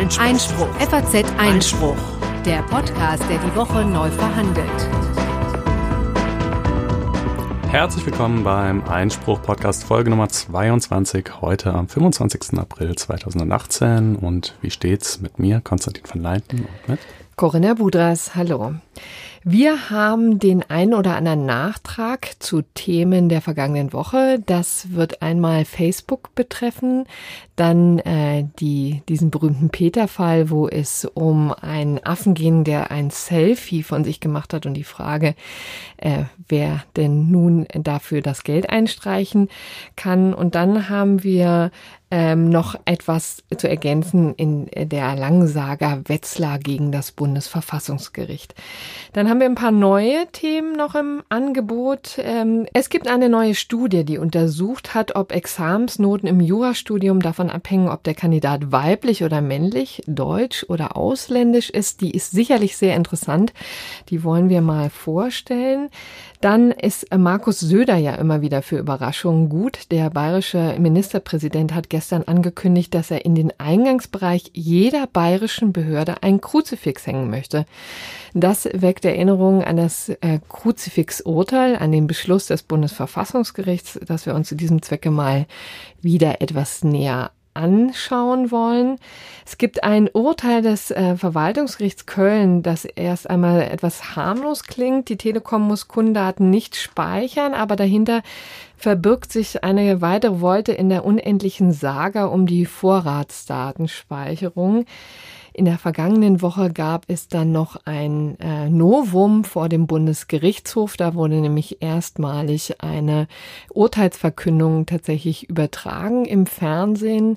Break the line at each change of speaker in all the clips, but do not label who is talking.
Einspruch. Einspruch. FAZ Einspruch. Der Podcast, der die Woche neu verhandelt.
Herzlich willkommen beim Einspruch Podcast Folge Nummer 22, heute am 25. April 2018. Und wie steht's mit mir, Konstantin van Leinten und mit
Corinna Budras, hallo. Wir haben den ein oder anderen Nachtrag zu Themen der vergangenen Woche. Das wird einmal Facebook betreffen, dann äh, die, diesen berühmten Peter-Fall, wo es um einen Affen ging, der ein Selfie von sich gemacht hat und die Frage, äh, wer denn nun dafür das Geld einstreichen kann. Und dann haben wir ähm, noch etwas zu ergänzen in der Langsager Wetzlar gegen das Bundesverfassungsgericht. Dann haben wir ein paar neue Themen noch im Angebot. Ähm, es gibt eine neue Studie, die untersucht hat, ob Examensnoten im Jurastudium davon abhängen, ob der Kandidat weiblich oder männlich, deutsch oder ausländisch ist. Die ist sicherlich sehr interessant. Die wollen wir mal vorstellen. Dann ist Markus Söder ja immer wieder für Überraschungen gut. Der bayerische Ministerpräsident hat gestern angekündigt, dass er in den Eingangsbereich jeder bayerischen Behörde ein Kruzifix hängen möchte. Das weckt Erinnerungen an das äh, Kruzifix-Urteil, an den Beschluss des Bundesverfassungsgerichts, dass wir uns zu diesem Zwecke mal wieder etwas näher anschauen wollen. Es gibt ein Urteil des äh, Verwaltungsgerichts Köln, das erst einmal etwas harmlos klingt. Die Telekom muss Kundendaten nicht speichern, aber dahinter verbirgt sich eine weitere Wolte in der unendlichen Saga um die Vorratsdatenspeicherung. In der vergangenen Woche gab es dann noch ein äh, Novum vor dem Bundesgerichtshof. Da wurde nämlich erstmalig eine Urteilsverkündung tatsächlich übertragen im Fernsehen.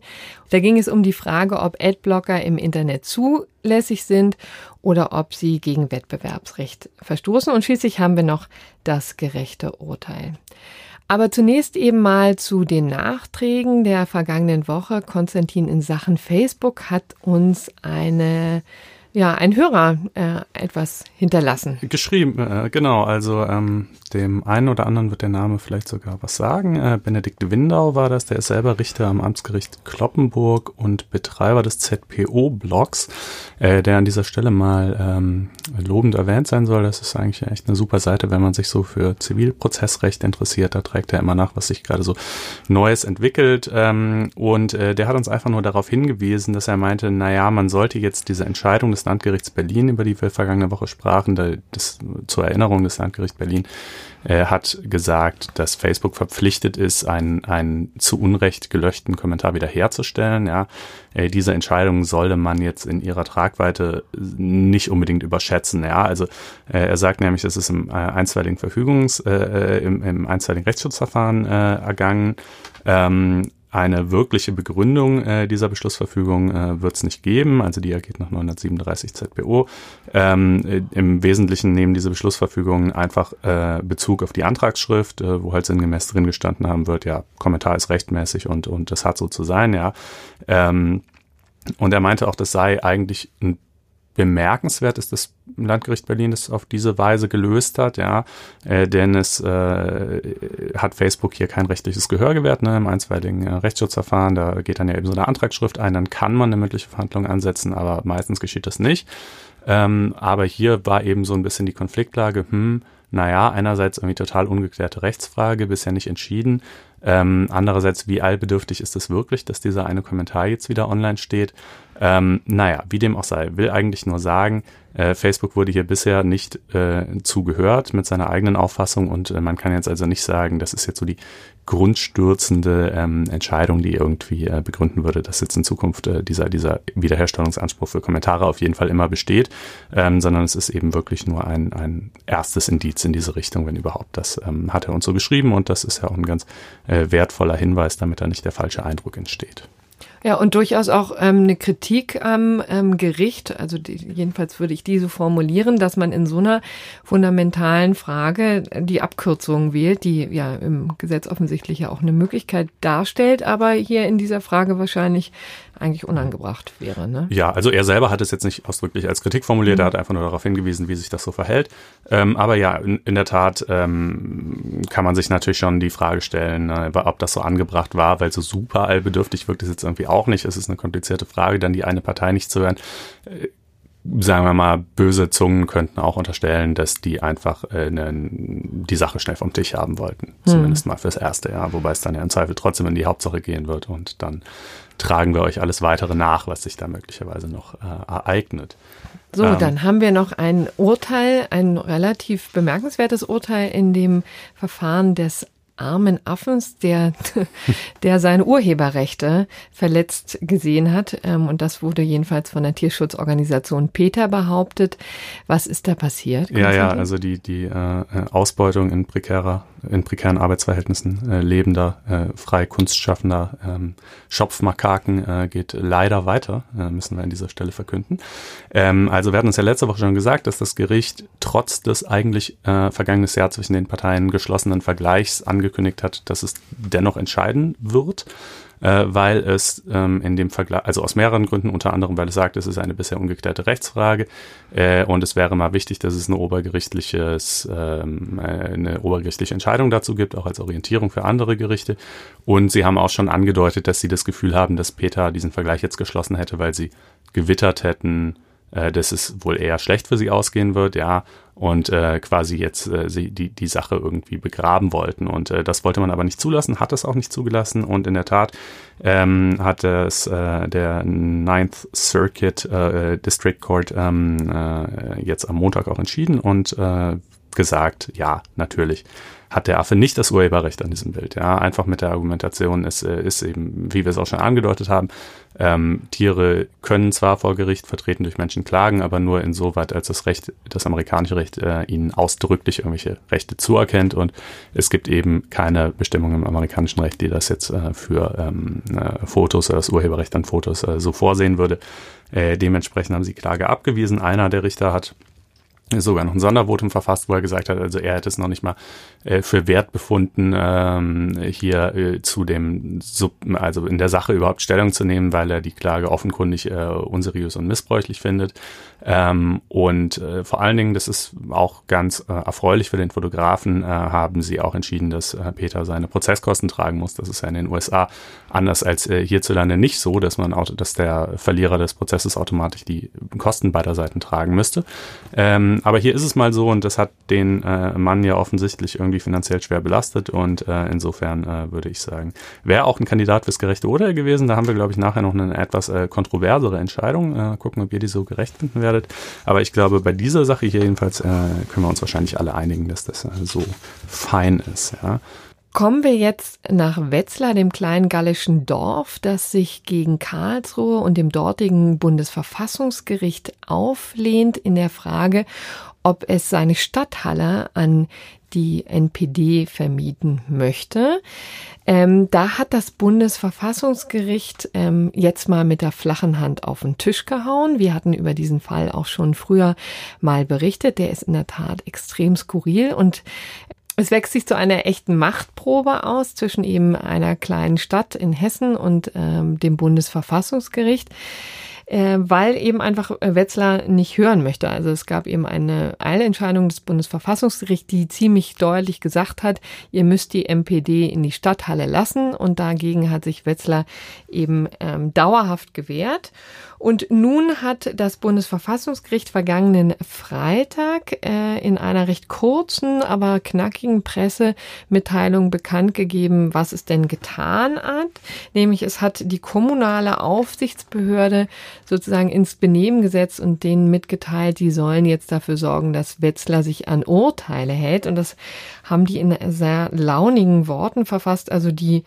Da ging es um die Frage, ob Adblocker im Internet zulässig sind oder ob sie gegen Wettbewerbsrecht verstoßen. Und schließlich haben wir noch das gerechte Urteil. Aber zunächst eben mal zu den Nachträgen der vergangenen Woche. Konstantin in Sachen Facebook hat uns eine ja, ein Hörer äh, etwas hinterlassen.
Geschrieben, äh, genau. Also ähm, dem einen oder anderen wird der Name vielleicht sogar was sagen. Äh, Benedikt Windau war das, der ist selber Richter am Amtsgericht Kloppenburg und Betreiber des ZPO-Blogs, äh, der an dieser Stelle mal ähm, lobend erwähnt sein soll. Das ist eigentlich echt eine super Seite, wenn man sich so für Zivilprozessrecht interessiert. Da trägt er immer nach, was sich gerade so Neues entwickelt. Ähm, und äh, der hat uns einfach nur darauf hingewiesen, dass er meinte, naja, man sollte jetzt diese Entscheidung des Landgerichts Berlin, über die wir vergangene Woche sprachen, da, das, zur Erinnerung des Landgerichts Berlin, äh, hat gesagt, dass Facebook verpflichtet ist, einen, einen zu Unrecht gelöschten Kommentar wiederherzustellen. Ja, äh, diese Entscheidung sollte man jetzt in ihrer Tragweite nicht unbedingt überschätzen. Ja, also äh, er sagt nämlich, es ist im äh, einstweiligen Verfügungs, äh, äh im, im einstweiligen Rechtsschutzverfahren äh, ergangen. Ähm, eine wirkliche Begründung äh, dieser Beschlussverfügung äh, wird es nicht geben, also die ergeht nach 937 ZBO. Ähm, äh, Im Wesentlichen nehmen diese Beschlussverfügungen einfach äh, Bezug auf die Antragsschrift, äh, wo halt sinngemäß drin gestanden haben wird, ja, Kommentar ist rechtmäßig und, und das hat so zu sein, ja. Ähm, und er meinte auch, das sei eigentlich ein bemerkenswert ist das Landgericht Berlin das auf diese Weise gelöst hat, ja, äh, denn es äh, hat Facebook hier kein rechtliches Gehör gewährt, ne, im einstweiligen äh, Rechtsschutzverfahren, da geht dann ja eben so eine Antragsschrift ein, dann kann man eine mündliche Verhandlung ansetzen, aber meistens geschieht das nicht. Ähm, aber hier war eben so ein bisschen die Konfliktlage, hm, naja, einerseits irgendwie total ungeklärte Rechtsfrage, bisher nicht entschieden. Ähm, andererseits, wie allbedürftig ist es wirklich, dass dieser eine Kommentar jetzt wieder online steht? Ähm, naja, wie dem auch sei, will eigentlich nur sagen, äh, Facebook wurde hier bisher nicht äh, zugehört mit seiner eigenen Auffassung und äh, man kann jetzt also nicht sagen, das ist jetzt so die grundstürzende ähm, Entscheidung, die irgendwie äh, begründen würde, dass jetzt in Zukunft äh, dieser, dieser Wiederherstellungsanspruch für Kommentare auf jeden Fall immer besteht, ähm, sondern es ist eben wirklich nur ein, ein erstes Indiz in diese Richtung, wenn überhaupt. Das ähm, hat er uns so geschrieben und das ist ja auch ein ganz äh, wertvoller Hinweis, damit da nicht der falsche Eindruck entsteht.
Ja, und durchaus auch ähm, eine Kritik am ähm, Gericht, also die, jedenfalls würde ich diese formulieren, dass man in so einer fundamentalen Frage die Abkürzung wählt, die ja im Gesetz offensichtlich ja auch eine Möglichkeit darstellt, aber hier in dieser Frage wahrscheinlich eigentlich unangebracht wäre. Ne?
Ja, also er selber hat es jetzt nicht ausdrücklich als Kritik formuliert, mhm. er hat einfach nur darauf hingewiesen, wie sich das so verhält. Ähm, aber ja, in, in der Tat ähm, kann man sich natürlich schon die Frage stellen, äh, ob das so angebracht war, weil so super allbedürftig wirkt es jetzt irgendwie auch nicht. Es ist eine komplizierte Frage, dann die eine Partei nicht zu hören. Äh, sagen wir mal, böse Zungen könnten auch unterstellen, dass die einfach äh, ne, die Sache schnell vom Tisch haben wollten. Hm. Zumindest mal fürs erste Jahr, wobei es dann ja im Zweifel trotzdem in die Hauptsache gehen wird und dann tragen wir euch alles weitere nach, was sich da möglicherweise noch äh, ereignet.
So, ähm, dann haben wir noch ein Urteil, ein relativ bemerkenswertes Urteil in dem Verfahren des armen Affens, der, der seine Urheberrechte verletzt gesehen hat. Ähm, und das wurde jedenfalls von der Tierschutzorganisation Peter behauptet. Was ist da passiert?
Ja, ja, also die, die äh, Ausbeutung in prekärer in prekären Arbeitsverhältnissen äh, lebender, äh, frei kunstschaffender ähm, Schopfmakaken äh, geht leider weiter, äh, müssen wir an dieser Stelle verkünden. Ähm, also wir hatten uns ja letzte Woche schon gesagt, dass das Gericht trotz des eigentlich äh, vergangenes Jahr zwischen den Parteien geschlossenen Vergleichs angekündigt hat, dass es dennoch entscheiden wird äh, weil es ähm, in dem Vergleich, also aus mehreren Gründen, unter anderem, weil es sagt, es ist eine bisher ungeklärte Rechtsfrage äh, und es wäre mal wichtig, dass es eine obergerichtliches, ähm, äh, eine obergerichtliche Entscheidung dazu gibt, auch als Orientierung für andere Gerichte. Und sie haben auch schon angedeutet, dass sie das Gefühl haben, dass Peter diesen Vergleich jetzt geschlossen hätte, weil sie gewittert hätten, äh, dass es wohl eher schlecht für sie ausgehen wird, ja, und äh, quasi jetzt äh, sie die, die Sache irgendwie begraben wollten. Und äh, das wollte man aber nicht zulassen, hat es auch nicht zugelassen. Und in der Tat ähm, hat es äh, der Ninth Circuit äh, District Court ähm, äh, jetzt am Montag auch entschieden und äh, gesagt, ja, natürlich hat der Affe nicht das Urheberrecht an diesem Bild. Ja, einfach mit der Argumentation ist, äh, ist eben, wie wir es auch schon angedeutet haben, ähm, Tiere können zwar vor Gericht vertreten durch Menschen klagen, aber nur insoweit, als das Recht, das amerikanische Recht äh, ihnen ausdrücklich irgendwelche Rechte zuerkennt und es gibt eben keine Bestimmung im amerikanischen Recht, die das jetzt äh, für ähm, äh, Fotos oder das Urheberrecht an Fotos äh, so vorsehen würde. Äh, dementsprechend haben sie Klage abgewiesen. Einer der Richter hat sogar noch ein Sondervotum verfasst, wo er gesagt hat, also er hätte es noch nicht mal äh, für wert befunden, ähm, hier äh, zu dem, Sub, also in der Sache überhaupt Stellung zu nehmen, weil er die Klage offenkundig äh, unseriös und missbräuchlich findet. Ähm, und äh, vor allen Dingen, das ist auch ganz äh, erfreulich für den Fotografen, äh, haben sie auch entschieden, dass äh, Peter seine Prozesskosten tragen muss. Das ist ja in den USA anders als äh, hierzulande nicht so, dass man auch, dass der Verlierer des Prozesses automatisch die Kosten beider Seiten tragen müsste. Ähm, aber hier ist es mal so und das hat den äh, Mann ja offensichtlich irgendwie finanziell schwer belastet und insofern würde ich sagen, wäre auch ein Kandidat fürs gerechte Urteil gewesen. Da haben wir, glaube ich, nachher noch eine etwas kontroversere Entscheidung. Gucken, ob ihr die so gerecht finden werdet. Aber ich glaube, bei dieser Sache hier jedenfalls äh, können wir uns wahrscheinlich alle einigen, dass das äh, so fein ist. Ja.
Kommen wir jetzt nach Wetzlar, dem kleinen gallischen Dorf, das sich gegen Karlsruhe und dem dortigen Bundesverfassungsgericht auflehnt in der Frage, ob es seine Stadthalle an die NPD vermieten möchte. Ähm, da hat das Bundesverfassungsgericht ähm, jetzt mal mit der flachen Hand auf den Tisch gehauen. Wir hatten über diesen Fall auch schon früher mal berichtet. Der ist in der Tat extrem skurril und es wächst sich zu einer echten Machtprobe aus zwischen eben einer kleinen Stadt in Hessen und ähm, dem Bundesverfassungsgericht äh, weil eben einfach äh, Wetzlar nicht hören möchte. Also es gab eben eine Eilentscheidung des Bundesverfassungsgerichts, die ziemlich deutlich gesagt hat, ihr müsst die MPD in die Stadthalle lassen und dagegen hat sich Wetzlar eben ähm, dauerhaft gewehrt. Und nun hat das Bundesverfassungsgericht vergangenen Freitag äh, in einer recht kurzen, aber knackigen Pressemitteilung bekannt gegeben, was es denn getan hat. Nämlich es hat die kommunale Aufsichtsbehörde sozusagen ins Benehmen gesetzt und denen mitgeteilt, die sollen jetzt dafür sorgen, dass Wetzlar sich an Urteile hält. Und das haben die in sehr launigen Worten verfasst. Also die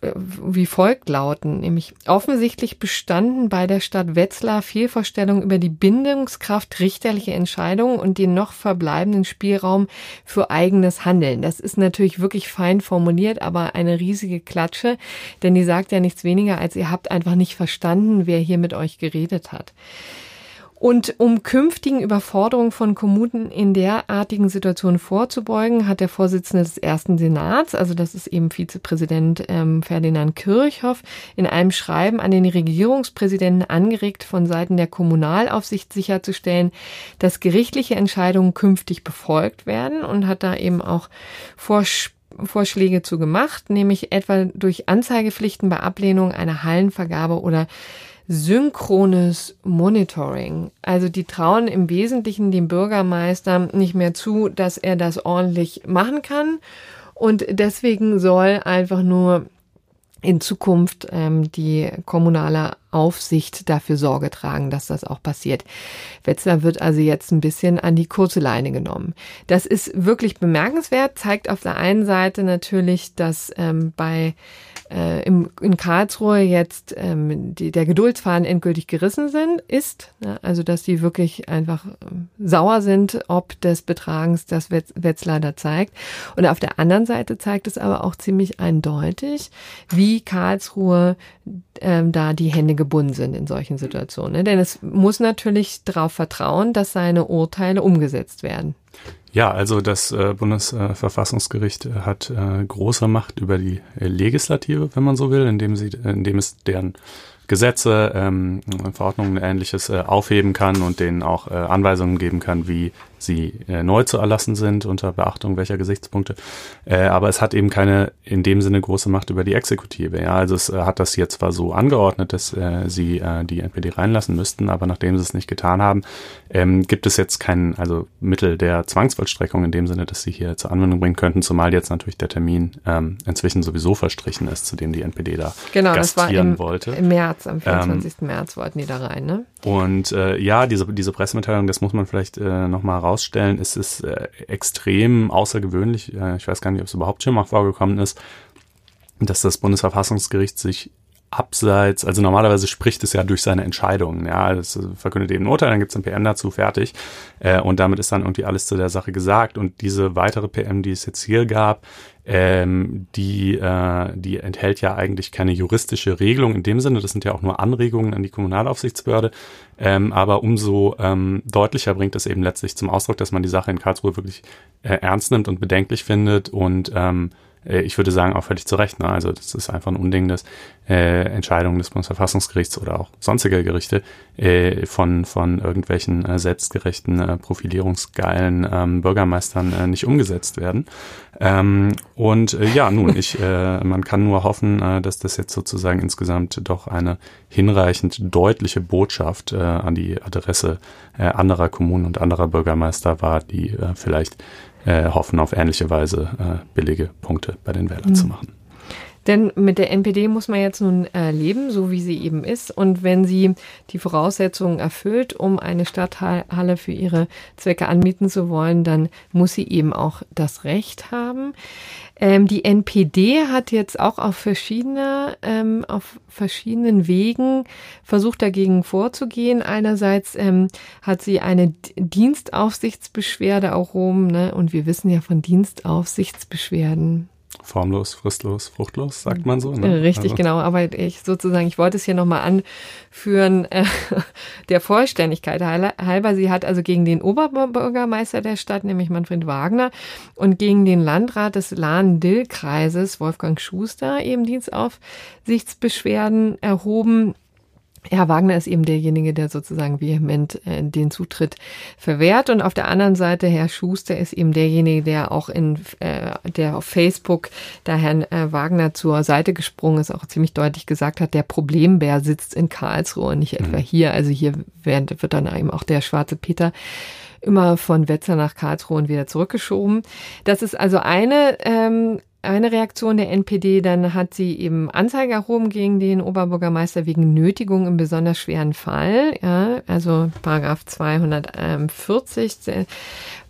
wie folgt lauten, nämlich offensichtlich bestanden bei der Stadt Wetzlar Fehlvorstellungen über die Bindungskraft richterlicher Entscheidungen und den noch verbleibenden Spielraum für eigenes Handeln. Das ist natürlich wirklich fein formuliert, aber eine riesige Klatsche, denn die sagt ja nichts weniger als ihr habt einfach nicht verstanden, wer hier mit euch geredet hat. Und um künftigen Überforderungen von Kommunen in derartigen Situationen vorzubeugen, hat der Vorsitzende des ersten Senats, also das ist eben Vizepräsident ähm, Ferdinand Kirchhoff, in einem Schreiben an den Regierungspräsidenten angeregt, von Seiten der Kommunalaufsicht sicherzustellen, dass gerichtliche Entscheidungen künftig befolgt werden und hat da eben auch Vorschläge Vorschläge zu gemacht, nämlich etwa durch Anzeigepflichten bei Ablehnung einer Hallenvergabe oder synchrones Monitoring. Also die trauen im Wesentlichen dem Bürgermeister nicht mehr zu, dass er das ordentlich machen kann. Und deswegen soll einfach nur in Zukunft ähm, die kommunale Aufsicht dafür Sorge tragen, dass das auch passiert. Wetzlar wird also jetzt ein bisschen an die kurze Leine genommen. Das ist wirklich bemerkenswert, zeigt auf der einen Seite natürlich, dass ähm, bei äh, im, in Karlsruhe jetzt ähm, die, der Geduldsfaden endgültig gerissen sind, ist. Ne? Also dass die wirklich einfach äh, sauer sind, ob des Betragens, das Wetzlar da zeigt. Und auf der anderen Seite zeigt es aber auch ziemlich eindeutig, wie Karlsruhe ähm, da die Hände gebunden sind in solchen Situationen. Ne? Denn es muss natürlich darauf vertrauen, dass seine Urteile umgesetzt werden.
Ja, also das äh, Bundesverfassungsgericht äh, hat äh, große Macht über die Legislative, wenn man so will, indem sie, indem es deren Gesetze, ähm, Verordnungen und ähnliches äh, aufheben kann und denen auch Anweisungen geben kann, wie sie äh, neu zu erlassen sind unter Beachtung welcher Gesichtspunkte. Äh, aber es hat eben keine in dem Sinne große Macht über die Exekutive. Ja, also es äh, hat das jetzt zwar so angeordnet, dass äh, sie äh, die NPD reinlassen müssten, aber nachdem sie es nicht getan haben, ähm, gibt es jetzt kein also Mittel der Zwangsvollstreckung in dem Sinne, dass sie hier zur Anwendung bringen könnten, zumal jetzt natürlich der Termin ähm, inzwischen sowieso verstrichen ist, zu dem die NPD da
genau, gastieren das war im,
wollte.
Im März, am 24. Ähm, März wollten die da rein, ne?
Und äh, ja, diese, diese Pressemitteilung, das muss man vielleicht äh, nochmal rausstellen, es ist äh, extrem außergewöhnlich, äh, ich weiß gar nicht, ob es überhaupt schon mal vorgekommen ist, dass das Bundesverfassungsgericht sich abseits, also normalerweise spricht es ja durch seine Entscheidungen, ja, das verkündet eben ein Urteil, dann gibt es ein PM dazu, fertig, äh, und damit ist dann irgendwie alles zu der Sache gesagt. Und diese weitere PM, die es jetzt hier gab, ähm, die, äh, die enthält ja eigentlich keine juristische Regelung in dem Sinne, das sind ja auch nur Anregungen an die Kommunalaufsichtsbehörde, ähm, aber umso ähm, deutlicher bringt es eben letztlich zum Ausdruck, dass man die Sache in Karlsruhe wirklich äh, ernst nimmt und bedenklich findet und ähm, äh, ich würde sagen, auch völlig zu Recht. Ne? Also das ist einfach ein Unding, dass äh, Entscheidungen des Bundesverfassungsgerichts oder auch sonstiger Gerichte äh, von, von irgendwelchen äh, selbstgerechten, äh, profilierungsgeilen ähm, Bürgermeistern äh, nicht umgesetzt werden. Ähm, und äh, ja, nun, ich, äh, man kann nur hoffen, äh, dass das jetzt sozusagen insgesamt doch eine hinreichend deutliche Botschaft äh, an die Adresse äh, anderer Kommunen und anderer Bürgermeister war, die äh, vielleicht äh, hoffen, auf ähnliche Weise äh, billige Punkte bei den Wählern mhm. zu machen.
Denn mit der NPD muss man jetzt nun äh, leben, so wie sie eben ist. Und wenn sie die Voraussetzungen erfüllt, um eine Stadthalle für ihre Zwecke anmieten zu wollen, dann muss sie eben auch das Recht haben. Ähm, die NPD hat jetzt auch auf verschiedene, ähm, auf verschiedenen Wegen versucht dagegen vorzugehen. Einerseits ähm, hat sie eine Dienstaufsichtsbeschwerde erhoben, ne? und wir wissen ja von Dienstaufsichtsbeschwerden
formlos, fristlos, fruchtlos, sagt man so. Ne?
Richtig, also. genau. Aber ich sozusagen, ich wollte es hier nochmal anführen, äh, der Vollständigkeit halber. Sie hat also gegen den Oberbürgermeister der Stadt, nämlich Manfred Wagner, und gegen den Landrat des Lahn-Dill-Kreises, Wolfgang Schuster, eben Dienstaufsichtsbeschwerden erhoben. Herr Wagner ist eben derjenige, der sozusagen vehement äh, den Zutritt verwehrt. Und auf der anderen Seite Herr Schuster ist eben derjenige, der auch in, äh, der auf Facebook da Herrn äh, Wagner zur Seite gesprungen ist, auch ziemlich deutlich gesagt hat, der Problembär sitzt in Karlsruhe, nicht etwa mhm. hier. Also hier wird, wird dann eben auch der schwarze Peter immer von Wetzlar nach Karlsruhe und wieder zurückgeschoben. Das ist also eine ähm, eine Reaktion der NPD, dann hat sie eben Anzeige erhoben gegen den Oberbürgermeister wegen Nötigung im besonders schweren Fall, ja, also Paragraph 240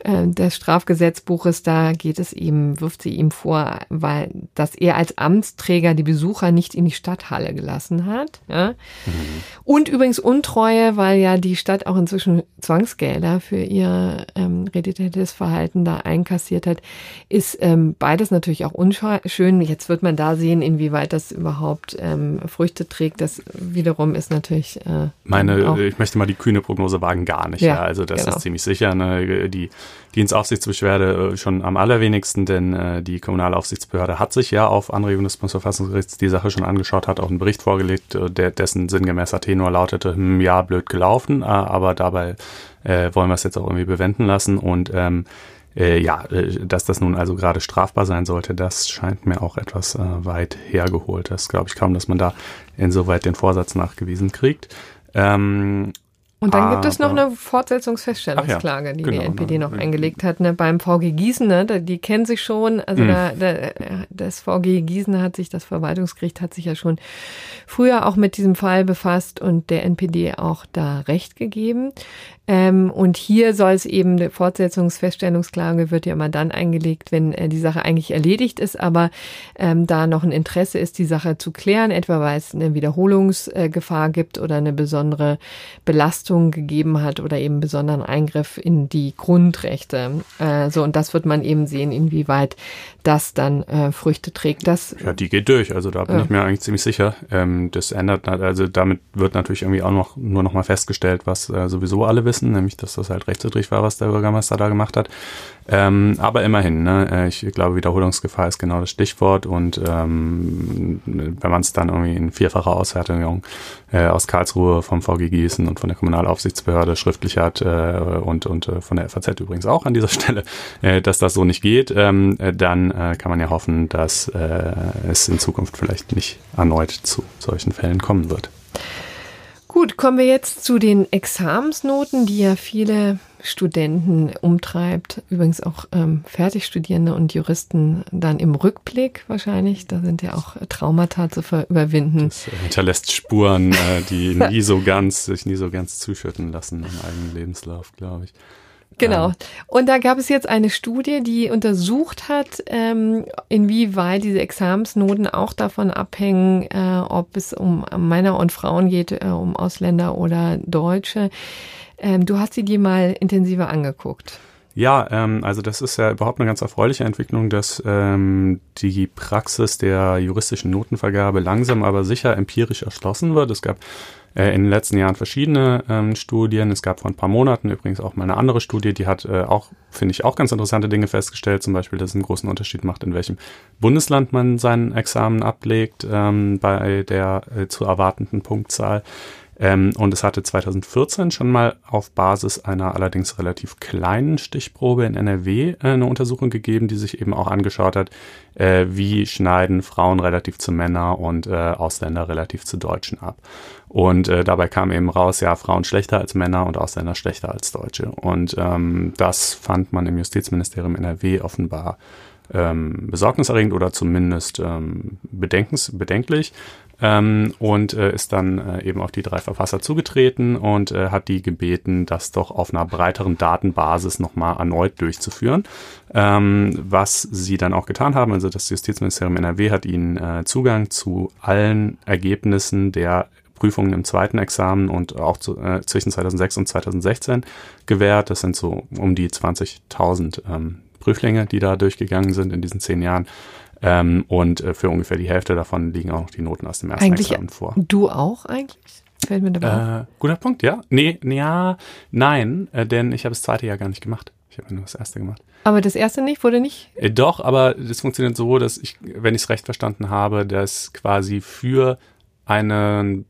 äh, des Strafgesetzbuches, da geht es ihm, wirft sie ihm vor, weil, dass er als Amtsträger die Besucher nicht in die Stadthalle gelassen hat. Ja. Mhm. Und übrigens Untreue, weil ja die Stadt auch inzwischen Zwangsgelder für ihr ähm, reditatives Verhalten da einkassiert hat, ist ähm, beides natürlich auch unschön. Jetzt wird man da sehen, inwieweit das überhaupt ähm, Früchte trägt. Das wiederum ist natürlich.
Äh, Meine, ich möchte mal die kühne Prognose wagen, gar nicht. Ja, ja. also das genau. ist ziemlich sicher. Ne? Die Dienstaufsichtsbeschwerde äh, schon am allerwenigsten, denn äh, die Kommunalaufsichtsbehörde hat sich ja auf Anregung des Bundesverfassungsgerichts die Sache schon angeschaut, hat auch einen Bericht vorgelegt, äh, der, dessen sinngemäßer Tenor lautete, hm, ja, blöd gelaufen, äh, aber dabei äh, wollen wir es jetzt auch irgendwie bewenden lassen und ähm, äh, ja, dass das nun also gerade strafbar sein sollte, das scheint mir auch etwas äh, weit hergeholt. Das glaube ich kaum, dass man da insoweit den Vorsatz nachgewiesen kriegt. Ähm,
und dann gibt es noch eine Fortsetzungsfeststellungsklage, ja, die genau, die NPD noch eingelegt hat, ne, beim VG Gießen, ne, die kennen sich schon, also mhm. da, da, das VG Gießen hat sich, das Verwaltungsgericht hat sich ja schon früher auch mit diesem Fall befasst und der NPD auch da Recht gegeben. Ähm, und hier soll es eben, eine Fortsetzungsfeststellungsklage wird ja immer dann eingelegt, wenn äh, die Sache eigentlich erledigt ist, aber ähm, da noch ein Interesse ist, die Sache zu klären, etwa weil es eine Wiederholungsgefahr gibt oder eine besondere Belastung gegeben hat oder eben besonderen Eingriff in die Grundrechte. Äh, so, und das wird man eben sehen, inwieweit das dann äh, Früchte trägt. Das,
ja, die geht durch, also da bin ich mir eigentlich ziemlich sicher. Ähm, das ändert, also damit wird natürlich irgendwie auch noch nur noch mal festgestellt, was äh, sowieso alle wissen wissen, nämlich dass das halt rechtswidrig war, was der Bürgermeister da gemacht hat. Ähm, aber immerhin, ne, äh, ich glaube, Wiederholungsgefahr ist genau das Stichwort und ähm, wenn man es dann irgendwie in vierfacher Auswertung äh, aus Karlsruhe vom VG Gießen und von der Kommunalaufsichtsbehörde schriftlich hat äh, und, und äh, von der FAZ übrigens auch an dieser Stelle, äh, dass das so nicht geht, ähm, äh, dann äh, kann man ja hoffen, dass äh, es in Zukunft vielleicht nicht erneut zu solchen Fällen kommen wird.
Gut, kommen wir jetzt zu den Examensnoten, die ja viele Studenten umtreibt. Übrigens auch ähm, Fertigstudierende und Juristen dann im Rückblick wahrscheinlich. Da sind ja auch Traumata zu überwinden.
Das hinterlässt Spuren, äh, die nie so ganz, sich nie so ganz zuschütten lassen im eigenen Lebenslauf, glaube ich.
Genau. Und da gab es jetzt eine Studie, die untersucht hat, ähm, inwieweit diese Examensnoten auch davon abhängen, äh, ob es um Männer und Frauen geht, äh, um Ausländer oder Deutsche. Ähm, du hast sie dir mal intensiver angeguckt.
Ja, ähm, also das ist ja überhaupt eine ganz erfreuliche Entwicklung, dass ähm, die Praxis der juristischen Notenvergabe langsam aber sicher empirisch erschlossen wird. Es gab äh, in den letzten Jahren verschiedene ähm, Studien. Es gab vor ein paar Monaten übrigens auch mal eine andere Studie, die hat äh, auch, finde ich, auch ganz interessante Dinge festgestellt. Zum Beispiel, dass es einen großen Unterschied macht, in welchem Bundesland man sein Examen ablegt ähm, bei der äh, zu erwartenden Punktzahl. Ähm, und es hatte 2014 schon mal auf Basis einer allerdings relativ kleinen Stichprobe in NRW äh, eine Untersuchung gegeben, die sich eben auch angeschaut hat, äh, wie schneiden Frauen relativ zu Männern und äh, Ausländer relativ zu Deutschen ab. Und äh, dabei kam eben raus, ja, Frauen schlechter als Männer und Ausländer schlechter als Deutsche. Und ähm, das fand man im Justizministerium NRW offenbar ähm, besorgniserregend oder zumindest ähm, bedenkens, bedenklich ähm, und äh, ist dann äh, eben auf die drei Verfasser zugetreten und äh, hat die gebeten, das doch auf einer breiteren Datenbasis nochmal erneut durchzuführen, ähm, was sie dann auch getan haben. Also das Justizministerium NRW hat ihnen äh, Zugang zu allen Ergebnissen der Prüfungen im zweiten Examen und auch zu, äh, zwischen 2006 und 2016 gewährt. Das sind so um die 20.000 ähm, Prüflinge, die da durchgegangen sind in diesen zehn Jahren. Ähm, und äh, für ungefähr die Hälfte davon liegen auch noch die Noten aus dem ersten
eigentlich,
Examen vor.
Du auch eigentlich?
Fällt mir dabei äh, Guter Punkt, ja. Nee, ja, nein, äh, denn ich habe das zweite Jahr gar nicht gemacht. Ich habe nur das erste gemacht.
Aber das erste nicht, wurde nicht?
Äh, doch, aber das funktioniert so, dass ich, wenn ich es recht verstanden habe, dass quasi für einen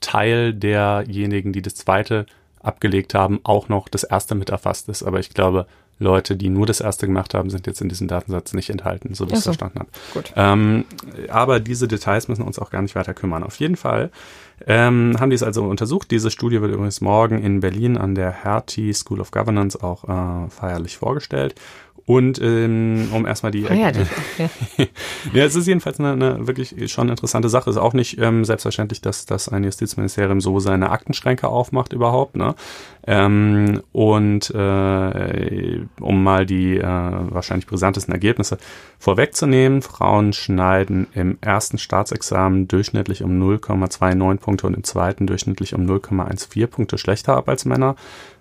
Teil derjenigen, die das zweite abgelegt haben, auch noch das erste mit erfasst ist. Aber ich glaube, Leute, die nur das erste gemacht haben, sind jetzt in diesem Datensatz nicht enthalten, so wie ich es verstanden habe. Gut. Ähm, aber diese Details müssen uns auch gar nicht weiter kümmern. Auf jeden Fall ähm, haben die es also untersucht. Diese Studie wird übrigens morgen in Berlin an der Hertie School of Governance auch äh, feierlich vorgestellt. Und ähm, um erstmal die.
Ah, ja, das,
okay. ja, es ist jedenfalls eine, eine wirklich schon interessante Sache. Es ist auch nicht ähm, selbstverständlich, dass, dass ein Justizministerium so seine Aktenschränke aufmacht überhaupt. Ne? Ähm, und äh, um mal die äh, wahrscheinlich brisantesten Ergebnisse vorwegzunehmen, Frauen schneiden im ersten Staatsexamen durchschnittlich um 0,29 Punkte und im zweiten durchschnittlich um 0,14 Punkte schlechter ab als Männer.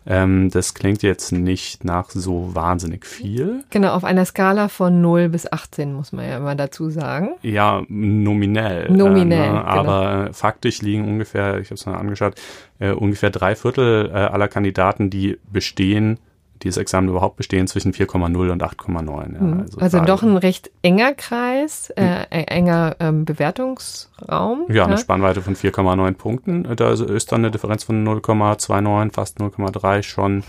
Ähm, das klingt jetzt nicht nach so wahnsinnig viel.
Genau, auf einer Skala von 0 bis 18 muss man ja immer dazu sagen.
Ja, nominell.
Nominell. Äh,
ne? Aber genau. faktisch liegen ungefähr, ich habe es mal angeschaut, äh, ungefähr drei Viertel äh, aller Kandidaten, die bestehen, dieses Examen überhaupt bestehen, zwischen 4,0 und 8,9. Ja.
Mhm. Also, also doch ein recht enger Kreis, äh, hm. enger ähm, Bewertungsraum.
Ja, eine Spannweite von 4,9 Punkten. Da ist dann eine Differenz von 0,29, fast 0,3 schon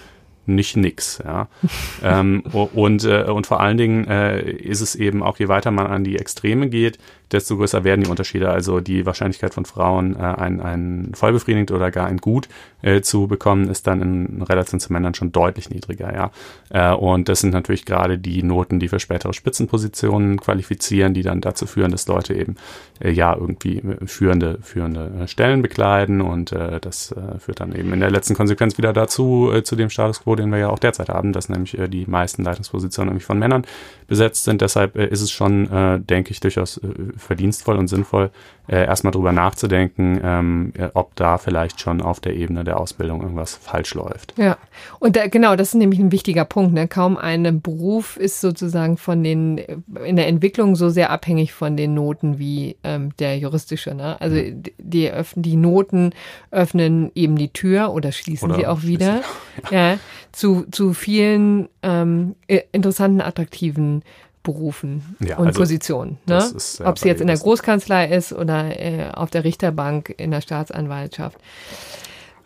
nicht nix. Ja. ähm, und, äh, und vor allen Dingen äh, ist es eben auch, je weiter man an die Extreme geht, desto größer werden die Unterschiede. Also die Wahrscheinlichkeit von Frauen, äh, ein, ein vollbefriedigend oder gar ein Gut äh, zu bekommen, ist dann in Relation zu Männern schon deutlich niedriger. Ja. Äh, und das sind natürlich gerade die Noten, die für spätere Spitzenpositionen qualifizieren, die dann dazu führen, dass Leute eben äh, ja irgendwie führende, führende äh, Stellen bekleiden. Und äh, das äh, führt dann eben in der letzten Konsequenz wieder dazu, äh, zu dem Status quo, den wir ja auch derzeit haben, dass nämlich äh, die meisten Leitungspositionen nämlich von Männern besetzt sind. Deshalb äh, ist es schon, äh, denke ich, durchaus äh, verdienstvoll und sinnvoll, äh, erstmal drüber nachzudenken, ähm, ob da vielleicht schon auf der Ebene der Ausbildung irgendwas falsch läuft.
Ja, und da, genau, das ist nämlich ein wichtiger Punkt. Ne? Kaum ein Beruf ist sozusagen von den in der Entwicklung so sehr abhängig von den Noten wie ähm, der juristische. Ne? Also mhm. die, öffnen, die Noten öffnen eben die Tür oder schließen oder sie auch wieder ja. ja. zu, zu vielen ähm, interessanten, attraktiven Berufen ja, und also Positionen. Ne? Ist, Ob sie jetzt in der Großkanzlei ist oder äh, auf der Richterbank in der Staatsanwaltschaft.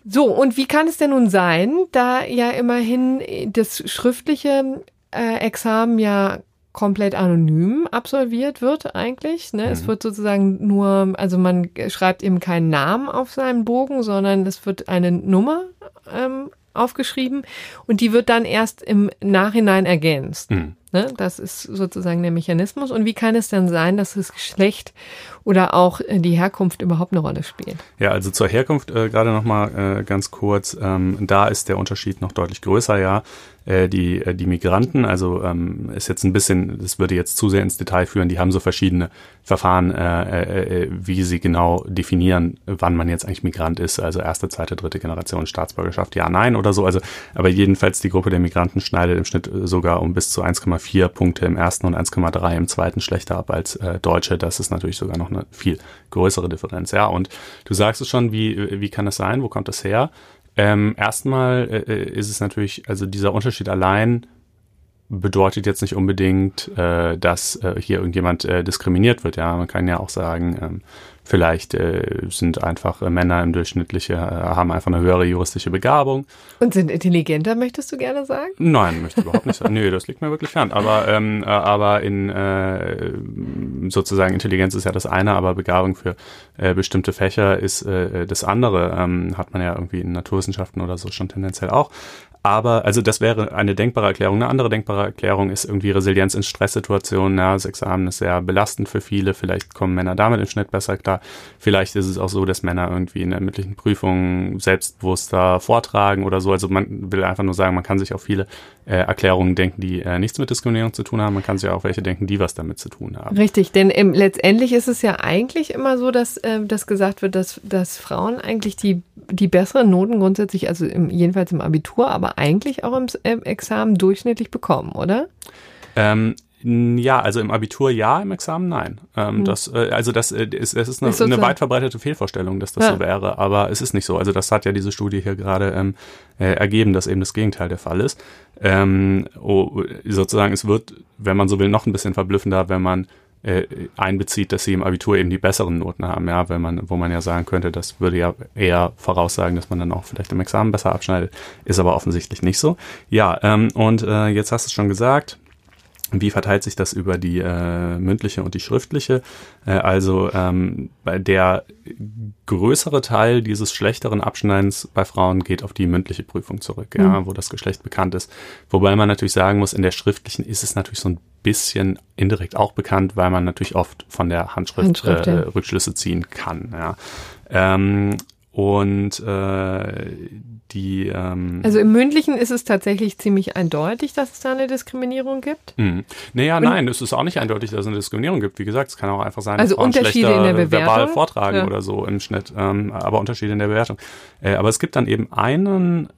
So, und wie kann es denn nun sein, da ja immerhin das schriftliche äh, Examen ja komplett anonym absolviert wird eigentlich. Ne? Mhm. Es wird sozusagen nur, also man schreibt eben keinen Namen auf seinen Bogen, sondern es wird eine Nummer ähm, aufgeschrieben und die wird dann erst im Nachhinein ergänzt. Mhm. Ne? Das ist sozusagen der Mechanismus. Und wie kann es denn sein, dass das Geschlecht oder auch äh, die Herkunft überhaupt eine Rolle spielt?
Ja, also zur Herkunft äh, gerade nochmal äh, ganz kurz. Ähm, da ist der Unterschied noch deutlich größer, ja. Äh, die, äh, die Migranten, also ähm, ist jetzt ein bisschen, das würde jetzt zu sehr ins Detail führen, die haben so verschiedene Verfahren, äh, äh, wie sie genau definieren, wann man jetzt eigentlich Migrant ist, also erste, zweite, dritte Generation Staatsbürgerschaft, ja, nein oder so. Also, aber jedenfalls die Gruppe der Migranten schneidet im Schnitt sogar um bis zu 1,4 Punkte im ersten und 1,3 im zweiten schlechter ab als äh, Deutsche. Das ist natürlich sogar noch eine viel größere Differenz. Ja, und du sagst es schon, wie, wie kann das sein? Wo kommt das her? Ähm, erstmal äh, äh, ist es natürlich, also dieser Unterschied allein bedeutet jetzt nicht unbedingt, äh, dass äh, hier irgendjemand äh, diskriminiert wird. Ja, man kann ja auch sagen, ähm, Vielleicht äh, sind einfach äh, Männer im Durchschnittliche, äh, haben einfach eine höhere juristische Begabung.
Und sind intelligenter, möchtest du gerne sagen?
Nein, möchte ich überhaupt nicht sagen. Nö, das liegt mir wirklich fern. Aber, ähm, äh, aber in äh, sozusagen Intelligenz ist ja das eine, aber Begabung für bestimmte Fächer ist das andere. Ähm, hat man ja irgendwie in Naturwissenschaften oder so schon tendenziell auch. Aber, also das wäre eine denkbare Erklärung. Eine andere denkbare Erklärung ist irgendwie Resilienz in Stresssituationen. Ja, das Examen ist sehr belastend für viele. Vielleicht kommen Männer damit im Schnitt besser klar. Vielleicht ist es auch so, dass Männer irgendwie in der mündlichen Prüfung selbstbewusster vortragen oder so. Also man will einfach nur sagen, man kann sich auf viele äh, Erklärungen denken, die äh, nichts mit Diskriminierung zu tun haben. Man kann sich auch welche denken, die was damit zu tun haben.
Richtig, denn ähm, letztendlich ist es ja eigentlich immer so, dass, äh, dass gesagt wird, dass, dass Frauen eigentlich die, die besseren Noten grundsätzlich, also im, jedenfalls im Abitur, aber eigentlich auch im, im Examen durchschnittlich bekommen, oder?
Ähm, ja, also im Abitur ja, im Examen nein. Ähm, hm. das, äh, also das äh, ist, es ist eine, ist eine weit verbreitete Fehlvorstellung, dass das ja. so wäre, aber es ist nicht so. Also das hat ja diese Studie hier gerade ähm, äh, ergeben, dass eben das Gegenteil der Fall ist. Ähm, oh, sozusagen, es wird, wenn man so will, noch ein bisschen verblüffender, wenn man äh, einbezieht, dass sie im Abitur eben die besseren Noten haben, ja, wenn man, wo man ja sagen könnte, das würde ja eher voraussagen, dass man dann auch vielleicht im Examen besser abschneidet, ist aber offensichtlich nicht so. Ja, ähm, und äh, jetzt hast du es schon gesagt, wie verteilt sich das über die äh, mündliche und die schriftliche? Äh, also ähm, der größere Teil dieses schlechteren Abschneidens bei Frauen geht auf die mündliche Prüfung zurück, mhm. ja, wo das Geschlecht bekannt ist. Wobei man natürlich sagen muss, in der schriftlichen ist es natürlich so ein bisschen indirekt auch bekannt, weil man natürlich oft von der Handschrift, Handschrift äh, ja. Rückschlüsse ziehen kann. Ja. Ähm, und äh, die. Ähm,
also im Mündlichen ist es tatsächlich ziemlich eindeutig, dass es da eine Diskriminierung gibt.
Mhm. Naja, Und, nein, es ist auch nicht eindeutig, dass es eine Diskriminierung gibt. Wie gesagt, es kann auch einfach sein,
also dass Unterschiede in der Bewertung? verbal
vortragen ja. oder so im Schnitt, ähm, aber Unterschiede in der Bewertung. Äh, aber es gibt dann eben einen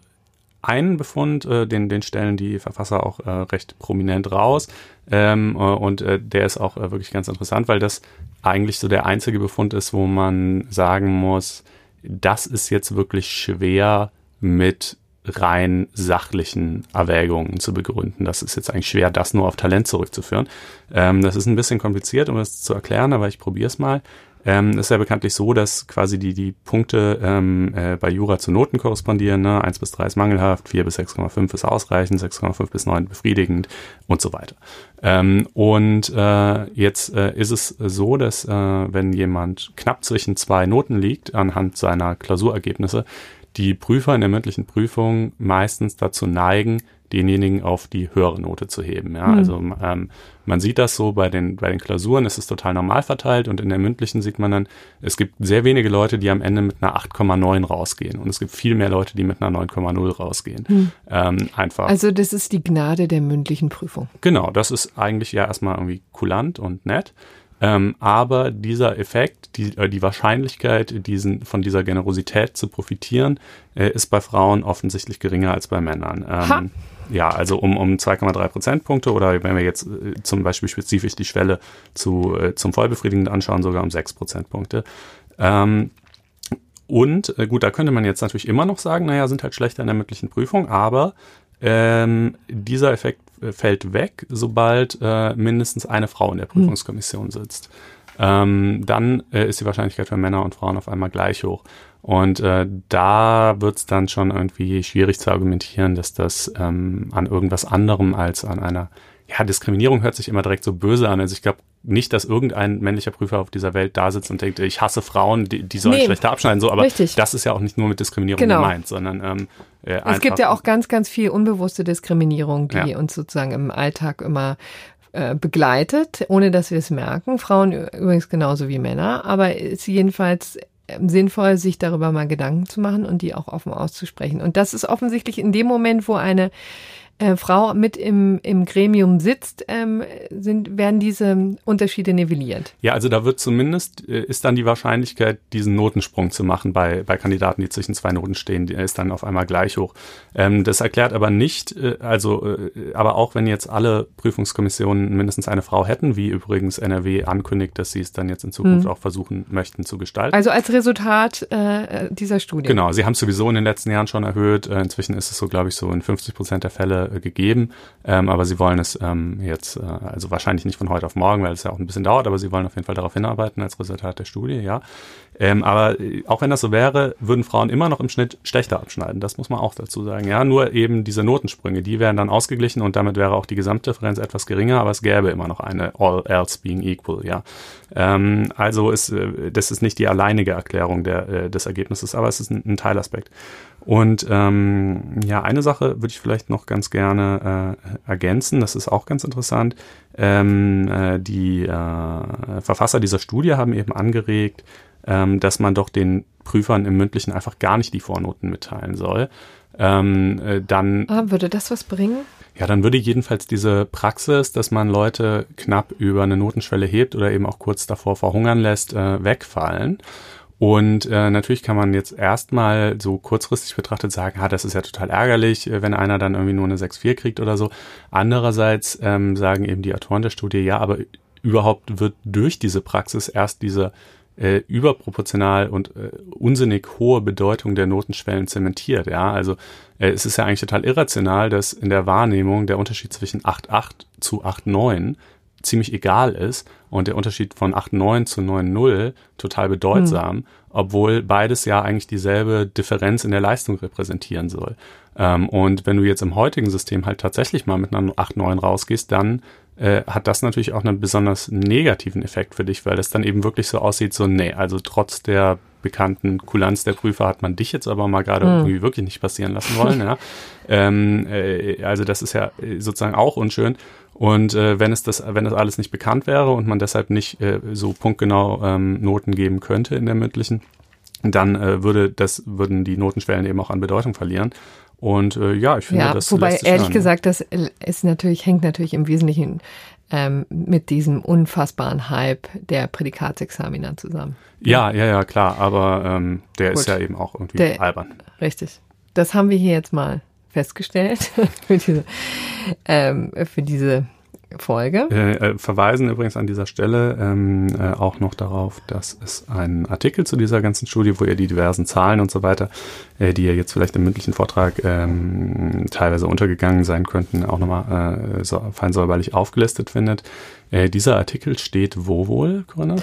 einen Befund, äh, den, den stellen die Verfasser auch äh, recht prominent raus. Ähm, äh, und äh, der ist auch äh, wirklich ganz interessant, weil das eigentlich so der einzige Befund ist, wo man sagen muss, das ist jetzt wirklich schwer mit rein sachlichen Erwägungen zu begründen. Das ist jetzt eigentlich schwer, das nur auf Talent zurückzuführen. Ähm, das ist ein bisschen kompliziert, um das zu erklären, aber ich probiere es mal. Ähm, ist ja bekanntlich so, dass quasi die, die Punkte ähm, äh, bei Jura zu Noten korrespondieren. Ne? 1 bis 3 ist mangelhaft, 4 bis 6,5 ist ausreichend, 6,5 bis 9 befriedigend und so weiter. Ähm, und äh, jetzt äh, ist es so, dass äh, wenn jemand knapp zwischen zwei Noten liegt anhand seiner Klausurergebnisse, die Prüfer in der mündlichen Prüfung meistens dazu neigen, denjenigen auf die höhere Note zu heben. Ja, mhm. also ähm, man sieht das so bei den bei den Klausuren ist es total normal verteilt und in der mündlichen sieht man dann, es gibt sehr wenige Leute, die am Ende mit einer 8,9 rausgehen und es gibt viel mehr Leute, die mit einer 9,0 rausgehen. Mhm. Ähm, einfach.
Also das ist die Gnade der mündlichen Prüfung.
Genau, das ist eigentlich ja erstmal irgendwie kulant und nett. Ähm, aber dieser Effekt, die, äh, die Wahrscheinlichkeit, diesen, von dieser Generosität zu profitieren, äh, ist bei Frauen offensichtlich geringer als bei Männern. Ähm, ja, also um, um 2,3 Prozentpunkte oder wenn wir jetzt äh, zum Beispiel spezifisch die Schwelle zu, äh, zum Vollbefriedigenden anschauen, sogar um 6 Prozentpunkte. Ähm, und äh, gut, da könnte man jetzt natürlich immer noch sagen, naja, sind halt schlechter in der mündlichen Prüfung, aber ähm, dieser Effekt fällt weg, sobald äh, mindestens eine Frau in der hm. Prüfungskommission sitzt. Ähm, dann äh, ist die Wahrscheinlichkeit für Männer und Frauen auf einmal gleich hoch. Und äh, da wird es dann schon irgendwie schwierig zu argumentieren, dass das ähm, an irgendwas anderem als an einer ja, Diskriminierung hört sich immer direkt so böse an. Also ich glaube nicht, dass irgendein männlicher Prüfer auf dieser Welt da sitzt und denkt, ich hasse Frauen, die, die sollen nee, schlechter abschneiden. So, aber richtig. das ist ja auch nicht nur mit Diskriminierung genau. gemeint, sondern ähm,
äh, es gibt ja auch ganz, ganz viel unbewusste Diskriminierung, die ja. uns sozusagen im Alltag immer äh, begleitet, ohne dass wir es merken. Frauen übrigens genauso wie Männer, aber ist jedenfalls ähm, sinnvoll, sich darüber mal Gedanken zu machen und die auch offen auszusprechen. Und das ist offensichtlich in dem Moment, wo eine äh, Frau mit im, im Gremium sitzt, ähm, sind, werden diese Unterschiede nivelliert.
Ja, also da wird zumindest, äh, ist dann die Wahrscheinlichkeit, diesen Notensprung zu machen bei, bei Kandidaten, die zwischen zwei Noten stehen, die ist dann auf einmal gleich hoch. Ähm, das erklärt aber nicht, äh, also, äh, aber auch wenn jetzt alle Prüfungskommissionen mindestens eine Frau hätten, wie übrigens NRW ankündigt, dass sie es dann jetzt in Zukunft hm. auch versuchen möchten zu gestalten.
Also als Resultat äh, dieser Studie.
Genau, sie haben es sowieso in den letzten Jahren schon erhöht. Äh, inzwischen ist es so, glaube ich, so in 50 Prozent der Fälle äh, gegeben, ähm, aber sie wollen es ähm, jetzt, äh, also wahrscheinlich nicht von heute auf morgen, weil es ja auch ein bisschen dauert, aber sie wollen auf jeden Fall darauf hinarbeiten als Resultat der Studie, ja. Ähm, aber äh, auch wenn das so wäre, würden Frauen immer noch im Schnitt schlechter abschneiden. Das muss man auch dazu sagen. Ja, nur eben diese Notensprünge, die wären dann ausgeglichen und damit wäre auch die Gesamtdifferenz etwas geringer, aber es gäbe immer noch eine All else being equal. Ja, ähm, also ist äh, das ist nicht die alleinige Erklärung der, äh, des Ergebnisses, aber es ist ein, ein Teilaspekt. Und ähm, ja, eine Sache würde ich vielleicht noch ganz gerne äh, ergänzen. Das ist auch ganz interessant. Ähm, äh, die äh, Verfasser dieser Studie haben eben angeregt, ähm, dass man doch den Prüfern im Mündlichen einfach gar nicht die Vornoten mitteilen soll. Ähm, äh, dann
ah, würde das was bringen?
Ja, dann würde jedenfalls diese Praxis, dass man Leute knapp über eine Notenschwelle hebt oder eben auch kurz davor verhungern lässt, äh, wegfallen. Und äh, natürlich kann man jetzt erstmal so kurzfristig betrachtet sagen, ah, das ist ja total ärgerlich, äh, wenn einer dann irgendwie nur eine 6-4 kriegt oder so. Andererseits ähm, sagen eben die Autoren der Studie, ja, aber überhaupt wird durch diese Praxis erst diese äh, überproportional und äh, unsinnig hohe Bedeutung der Notenschwellen zementiert. Ja, also äh, es ist ja eigentlich total irrational, dass in der Wahrnehmung der Unterschied zwischen 8,8 zu 8,9 ziemlich egal ist und der Unterschied von 8,9 zu 9,0 total bedeutsam, hm. obwohl beides ja eigentlich dieselbe Differenz in der Leistung repräsentieren soll. Ähm, und wenn du jetzt im heutigen System halt tatsächlich mal mit einer 8,9 rausgehst, dann äh, hat das natürlich auch einen besonders negativen Effekt für dich, weil das dann eben wirklich so aussieht, so, nee, also trotz der bekannten Kulanz der Prüfer hat man dich jetzt aber mal gerade mhm. irgendwie wirklich nicht passieren lassen wollen. ja. ähm, äh, also das ist ja äh, sozusagen auch unschön. Und äh, wenn es das, wenn das alles nicht bekannt wäre und man deshalb nicht äh, so punktgenau ähm, Noten geben könnte in der mündlichen, dann äh, würde das würden die Notenschwellen eben auch an Bedeutung verlieren. Und äh, ja, ich finde, ja, das
wobei ehrlich hören. gesagt, das ist natürlich hängt natürlich im Wesentlichen ähm, mit diesem unfassbaren Hype der Prädikatsexamina zusammen.
Ja, ja, ja, klar, aber ähm, der Gut. ist ja eben auch irgendwie der, albern.
Richtig. Das haben wir hier jetzt mal festgestellt für diese, ähm, für diese Folge.
Äh, äh, verweisen übrigens an dieser Stelle ähm, äh, auch noch darauf, dass es einen Artikel zu dieser ganzen Studie, wo ihr die diversen Zahlen und so weiter, äh, die ihr jetzt vielleicht im mündlichen Vortrag ähm, teilweise untergegangen sein könnten, auch nochmal äh, so fein säuberlich aufgelistet findet. Äh, dieser Artikel steht wo wohl, Corinna?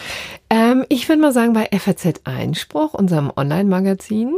Ähm, ich würde mal sagen bei FAZ Einspruch, unserem Online-Magazin.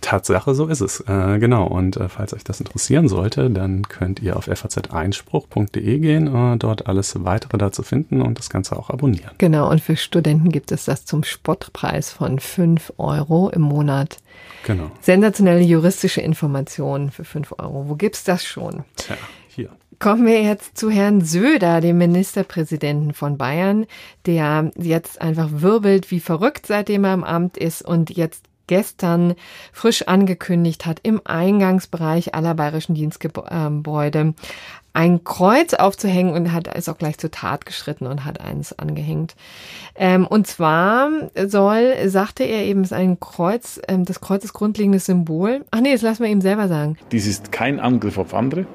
Tatsache, so ist es. Äh, genau. Und äh, falls euch das interessieren sollte, dann könnt ihr auf faz-einspruch.de gehen, äh, dort alles weitere dazu finden und das Ganze auch abonnieren.
Genau. Und für Studenten gibt es das zum Spottpreis von 5 Euro im Monat.
Genau.
Sensationelle juristische Informationen für 5 Euro. Wo gibt's das schon?
Tja, hier.
Kommen wir jetzt zu Herrn Söder, dem Ministerpräsidenten von Bayern, der jetzt einfach wirbelt wie verrückt, seitdem er im Amt ist und jetzt gestern frisch angekündigt hat, im Eingangsbereich aller bayerischen Dienstgebäude ein Kreuz aufzuhängen und hat ist auch gleich zur Tat geschritten und hat eins angehängt. Ähm, und zwar soll, sagte er eben, ist ein Kreuz, ähm, das Kreuz ist grundlegendes Symbol. Ach nee, das lassen wir ihm selber sagen.
Dies ist kein Angriff auf andere.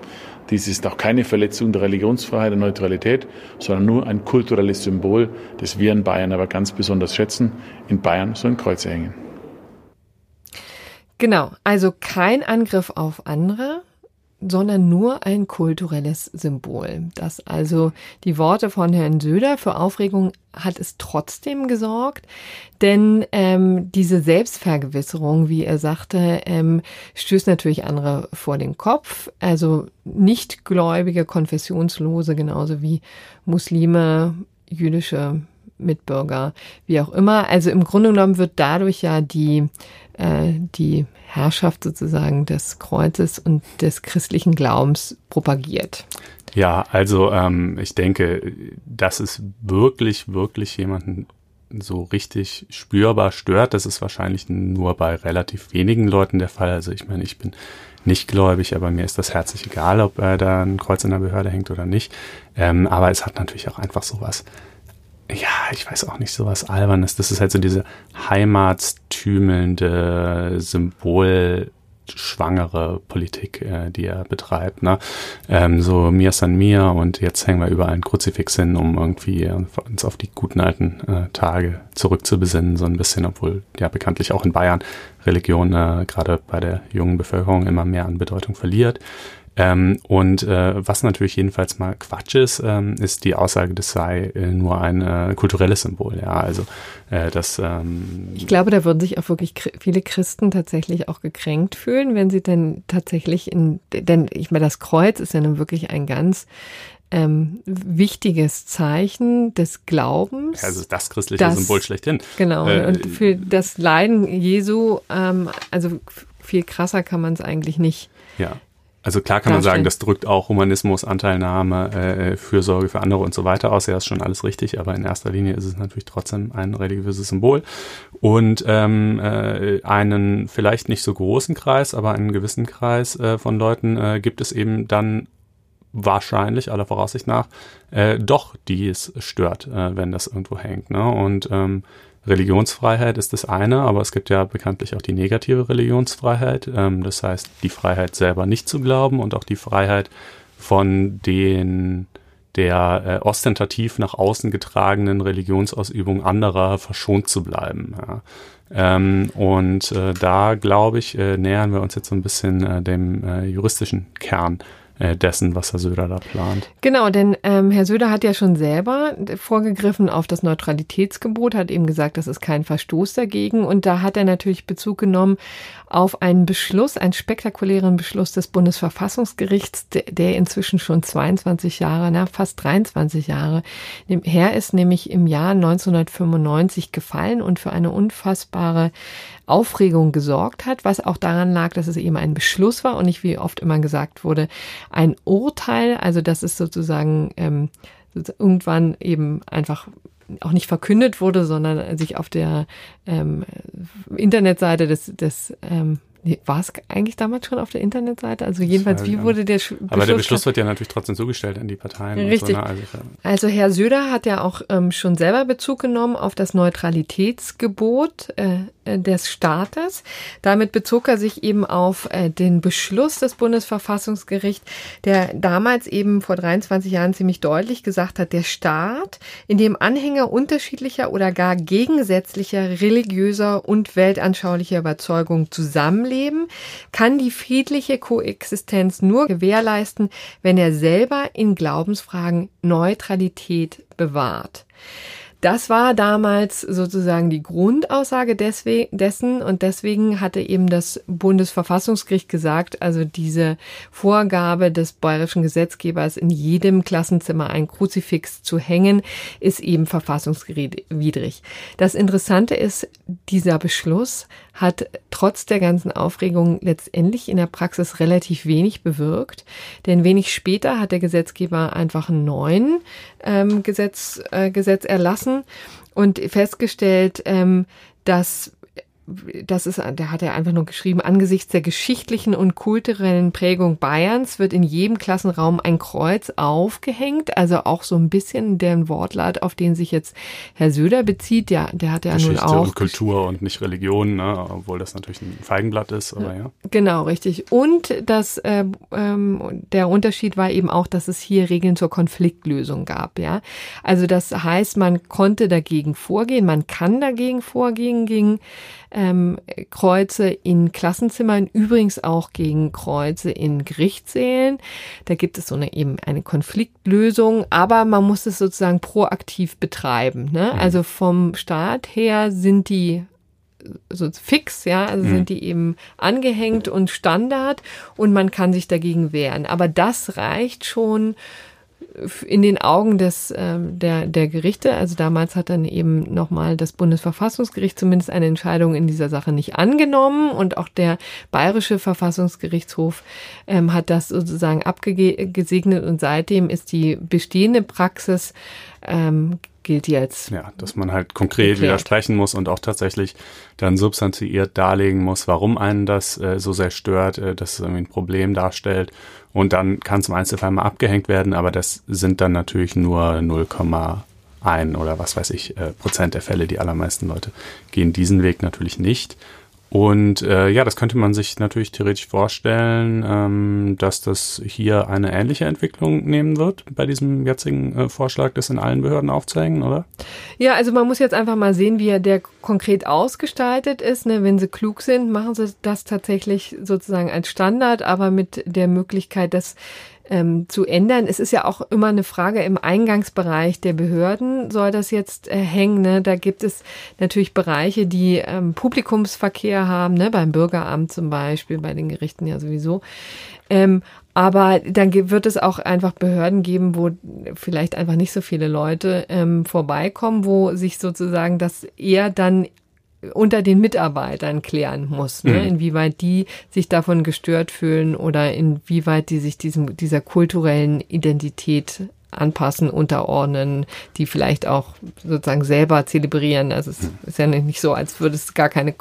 Dies ist auch keine Verletzung der Religionsfreiheit und Neutralität, sondern nur ein kulturelles Symbol, das wir in Bayern aber ganz besonders schätzen. In Bayern sollen Kreuze hängen.
Genau, also kein Angriff auf andere, sondern nur ein kulturelles Symbol. Das also die Worte von Herrn Söder für Aufregung hat es trotzdem gesorgt, denn ähm, diese Selbstvergewisserung, wie er sagte, ähm, stößt natürlich andere vor den Kopf. Also nichtgläubige, konfessionslose, genauso wie Muslime, jüdische Mitbürger, wie auch immer. Also im Grunde genommen wird dadurch ja die äh, die Herrschaft sozusagen des Kreuzes und des christlichen Glaubens propagiert.
Ja, also ähm, ich denke, dass es wirklich, wirklich jemanden so richtig spürbar stört. Das ist wahrscheinlich nur bei relativ wenigen Leuten der Fall. Also ich meine, ich bin nicht gläubig, aber mir ist das herzlich egal, ob äh, da ein Kreuz in der Behörde hängt oder nicht. Ähm, aber es hat natürlich auch einfach sowas ja, ich weiß auch nicht, sowas Albernes. Das ist halt so diese heimatstümelnde, symbolschwangere Politik, äh, die er betreibt. Ne? Ähm, so mir san mir und jetzt hängen wir überall ein Kruzifix hin, um irgendwie uns auf die guten alten äh, Tage zurückzubesinnen, so ein bisschen, obwohl ja bekanntlich auch in Bayern Religion äh, gerade bei der jungen Bevölkerung immer mehr an Bedeutung verliert. Ähm, und äh, was natürlich jedenfalls mal Quatsch ist, ähm, ist die Aussage, das sei äh, nur ein äh, kulturelles Symbol. Ja, also äh, das. Ähm,
ich glaube, da würden sich auch wirklich viele Christen tatsächlich auch gekränkt fühlen, wenn sie denn tatsächlich in, denn ich meine, das Kreuz ist ja nun wirklich ein ganz ähm, wichtiges Zeichen des Glaubens.
Also das christliche das, Symbol schlechthin.
Genau. Äh, und für das Leiden Jesu, ähm, also viel krasser kann man es eigentlich nicht.
Ja. Also klar kann man sagen, das drückt auch Humanismus, Anteilnahme, äh, Fürsorge für andere und so weiter aus. Ja, ist schon alles richtig, aber in erster Linie ist es natürlich trotzdem ein religiöses Symbol. Und ähm, äh, einen vielleicht nicht so großen Kreis, aber einen gewissen Kreis äh, von Leuten äh, gibt es eben dann wahrscheinlich, aller Voraussicht nach, äh, doch, die es stört, äh, wenn das irgendwo hängt. Ne? Und ähm, Religionsfreiheit ist das eine, aber es gibt ja bekanntlich auch die negative Religionsfreiheit. Ähm, das heißt, die Freiheit selber nicht zu glauben und auch die Freiheit von den der äh, ostentativ nach außen getragenen Religionsausübung anderer verschont zu bleiben. Ja. Ähm, und äh, da, glaube ich, äh, nähern wir uns jetzt so ein bisschen äh, dem äh, juristischen Kern dessen, was Herr Söder da plant.
Genau, denn ähm, Herr Söder hat ja schon selber vorgegriffen auf das Neutralitätsgebot, hat eben gesagt, das ist kein Verstoß dagegen. Und da hat er natürlich Bezug genommen auf einen Beschluss, einen spektakulären Beschluss des Bundesverfassungsgerichts, der, der inzwischen schon 22 Jahre, na, fast 23 Jahre her ist, nämlich im Jahr 1995 gefallen und für eine unfassbare Aufregung gesorgt hat, was auch daran lag, dass es eben ein Beschluss war und nicht, wie oft immer gesagt wurde, ein Urteil. Also das ist sozusagen ähm, irgendwann eben einfach auch nicht verkündet wurde, sondern sich auf der ähm, Internetseite des, des ähm, war es eigentlich damals schon auf der Internetseite? Also jedenfalls, wie wurde der Beschluss?
Aber der Beschluss wird ja natürlich trotzdem zugestellt an die Parteien.
Richtig. So, ne? also, also, Herr Söder hat ja auch ähm, schon selber Bezug genommen auf das Neutralitätsgebot. Äh, des Staates. Damit bezog er sich eben auf äh, den Beschluss des Bundesverfassungsgerichts, der damals eben vor 23 Jahren ziemlich deutlich gesagt hat, der Staat, in dem Anhänger unterschiedlicher oder gar gegensätzlicher religiöser und weltanschaulicher Überzeugung zusammenleben, kann die friedliche Koexistenz nur gewährleisten, wenn er selber in Glaubensfragen Neutralität bewahrt. Das war damals sozusagen die Grundaussage dessen und deswegen hatte eben das Bundesverfassungsgericht gesagt, also diese Vorgabe des bayerischen Gesetzgebers in jedem Klassenzimmer ein Kruzifix zu hängen, ist eben verfassungswidrig. Das Interessante ist, dieser Beschluss hat trotz der ganzen Aufregung letztendlich in der Praxis relativ wenig bewirkt, denn wenig später hat der Gesetzgeber einfach einen neuen ähm, Gesetz, äh, Gesetz erlassen und festgestellt, ähm, dass das ist, der hat ja einfach nur geschrieben, angesichts der geschichtlichen und kulturellen Prägung Bayerns wird in jedem Klassenraum ein Kreuz aufgehängt, also auch so ein bisschen den Wortlaut, auf den sich jetzt Herr Söder bezieht, ja, der hat ja
Geschichte
nun auch
und Kultur und nicht Religion, ne, obwohl das natürlich ein Feigenblatt ist, aber ja.
Genau, richtig. Und das, äh, ähm, der Unterschied war eben auch, dass es hier Regeln zur Konfliktlösung gab, ja. Also das heißt, man konnte dagegen vorgehen, man kann dagegen vorgehen gegen ähm, Kreuze in Klassenzimmern, übrigens auch gegen Kreuze in Gerichtssälen. Da gibt es so eine eben eine Konfliktlösung, aber man muss es sozusagen proaktiv betreiben. Ne?
Mhm.
Also vom Staat her sind die so fix, ja, also
Mhm.
sind die eben angehängt und Standard und man kann sich dagegen wehren. Aber das reicht schon in den Augen des ähm, der der Gerichte, also damals hat dann eben nochmal das Bundesverfassungsgericht zumindest eine Entscheidung in dieser Sache nicht angenommen und auch der bayerische Verfassungsgerichtshof ähm, hat das sozusagen abgesegnet und seitdem ist die bestehende Praxis ähm, gilt jetzt
Ja, dass man halt konkret
Geklärt.
widersprechen muss und auch tatsächlich dann substanziiert darlegen muss, warum einen das äh, so sehr stört, äh, dass es irgendwie ein Problem darstellt. Und dann kann es im Einzelfall mal abgehängt werden, aber das sind dann natürlich nur 0,1 oder was weiß ich, äh, Prozent der Fälle. Die allermeisten Leute gehen diesen Weg natürlich nicht. Und äh, ja, das könnte man sich natürlich theoretisch vorstellen, ähm, dass das hier eine ähnliche Entwicklung nehmen wird bei diesem jetzigen äh, Vorschlag, das in allen Behörden aufzuhängen, oder?
Ja, also man muss jetzt einfach mal sehen, wie er der konkret ausgestaltet ist. Ne? Wenn sie klug sind, machen sie das tatsächlich sozusagen als Standard, aber mit der Möglichkeit, das ähm, zu ändern. Es ist ja auch immer eine Frage im Eingangsbereich der Behörden soll das jetzt äh, hängen. Ne? Da gibt es natürlich Bereiche, die ähm, Publikumsverkehr haben, ne? beim Bürgeramt zum Beispiel, bei den Gerichten ja sowieso. Ähm, aber dann wird es auch einfach Behörden geben, wo vielleicht einfach nicht so viele Leute ähm, vorbeikommen, wo sich sozusagen das eher dann unter den Mitarbeitern klären muss, ne?
Mhm.
inwieweit die sich davon gestört fühlen oder inwieweit die sich diesem, dieser kulturellen Identität anpassen, unterordnen, die vielleicht auch sozusagen selber zelebrieren. Also es ist ja nicht so, als würde es gar keine,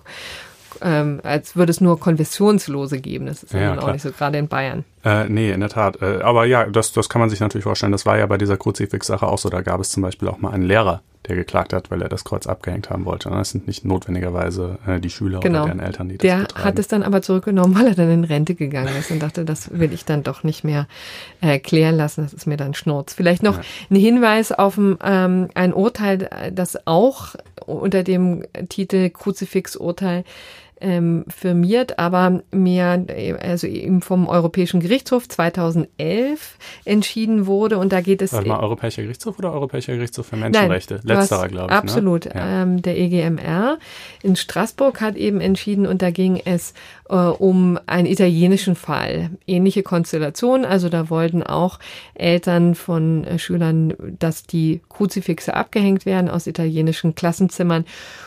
ähm, als würde es nur Konfessionslose geben. Das ist ja,
Ja,
auch nicht so, gerade in Bayern.
Äh, nee, in der Tat. Äh, aber ja, das, das kann man sich natürlich vorstellen. Das war ja bei dieser Kruzifix-Sache auch so. Da gab es zum Beispiel auch mal einen Lehrer, der geklagt hat, weil er das Kreuz abgehängt haben wollte. Das sind nicht notwendigerweise äh, die Schüler
Genau.
oder deren Eltern, die das
Der
betreiben.
hat es dann aber zurückgenommen, weil er dann in Rente gegangen ist und dachte, das will ich dann doch nicht mehr äh, klären lassen. Das ist mir dann Schnurz. Vielleicht noch
Ja.
ein Hinweis auf ein, ähm, ein Urteil, äh, das auch unter dem Titel Kruzifix-Urteil ähm, firmiert, aber mehr, äh, also eben vom Europäischen Gerichtshof 2011 entschieden wurde und da geht es
Warte mal, Europäischer Gerichtshof oder Europäischer Gerichtshof für Menschenrechte?
hast-
Letzterer, glaube ich.
Absolut.
Ne? Ja.
Ähm, der EGMR in Straßburg hat eben entschieden und da ging es äh, um einen italienischen Fall. Ähnliche Konstellation. Also da wollten auch Eltern von äh, Schülern, dass die Kruzifixe abgehängt werden aus italienischen Klassenzimmern.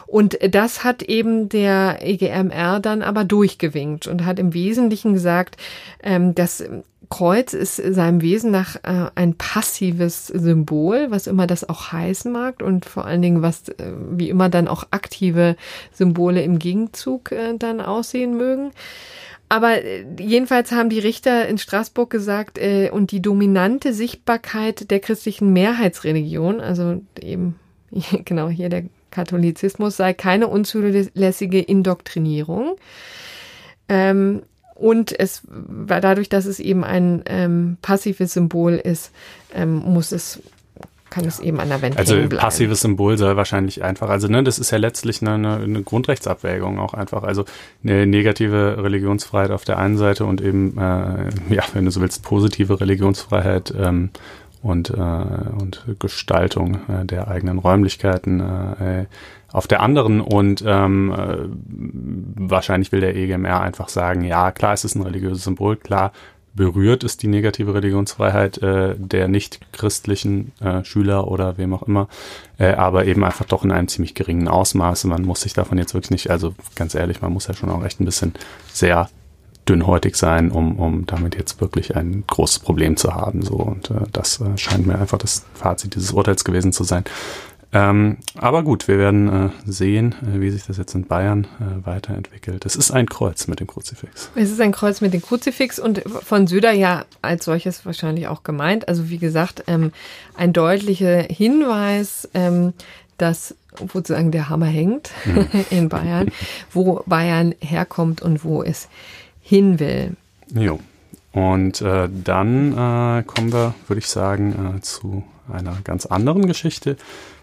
Und das hat eben der EGMR dann aber durchgewinkt und hat im Wesentlichen gesagt, ähm, dass Kreuz ist seinem Wesen nach äh, ein passives Symbol, was immer das auch heißen mag und vor allen Dingen, was äh, wie immer dann auch aktive Symbole im Gegenzug äh, dann aussehen mögen. Aber äh, jedenfalls haben die Richter in Straßburg gesagt, äh, und die dominante Sichtbarkeit der christlichen Mehrheitsreligion, also eben genau hier der Katholizismus sei keine unzulässige Indoktrinierung. Ähm, und es war dadurch, dass es eben ein ähm, passives Symbol ist, ähm, muss es kann es eben an der Wand
Also passives Symbol soll wahrscheinlich einfach, also ne, das ist ja letztlich eine, eine Grundrechtsabwägung auch einfach, also eine negative Religionsfreiheit auf der einen Seite und eben, äh, ja, wenn du so willst, positive Religionsfreiheit ähm, und, äh, und Gestaltung äh, der eigenen Räumlichkeiten äh, auf der anderen und ähm, äh, wahrscheinlich will der EGMR einfach sagen, ja, klar, es ist ein religiöses Symbol, klar, berührt ist die negative Religionsfreiheit äh, der nicht christlichen äh, Schüler oder wem auch immer, äh, aber eben einfach doch in einem ziemlich geringen Ausmaße. Man muss sich davon jetzt wirklich nicht, also ganz ehrlich, man muss ja schon auch echt ein bisschen sehr dünnhäutig sein, um, um damit jetzt wirklich ein großes Problem zu haben. So und äh, das äh, scheint mir einfach das Fazit dieses Urteils gewesen zu sein. Ähm, aber gut, wir werden äh, sehen, äh, wie sich das jetzt in Bayern äh, weiterentwickelt. Es ist ein Kreuz mit dem Kruzifix.
Es ist ein Kreuz mit dem Kruzifix und von Söder ja als solches wahrscheinlich auch gemeint. Also wie gesagt, ähm, ein deutlicher Hinweis, ähm, dass sozusagen der Hammer hängt mhm. in Bayern, wo Bayern herkommt und wo es hin will.
Jo. Und äh, dann äh, kommen wir, würde ich sagen, äh, zu einer ganz anderen Geschichte,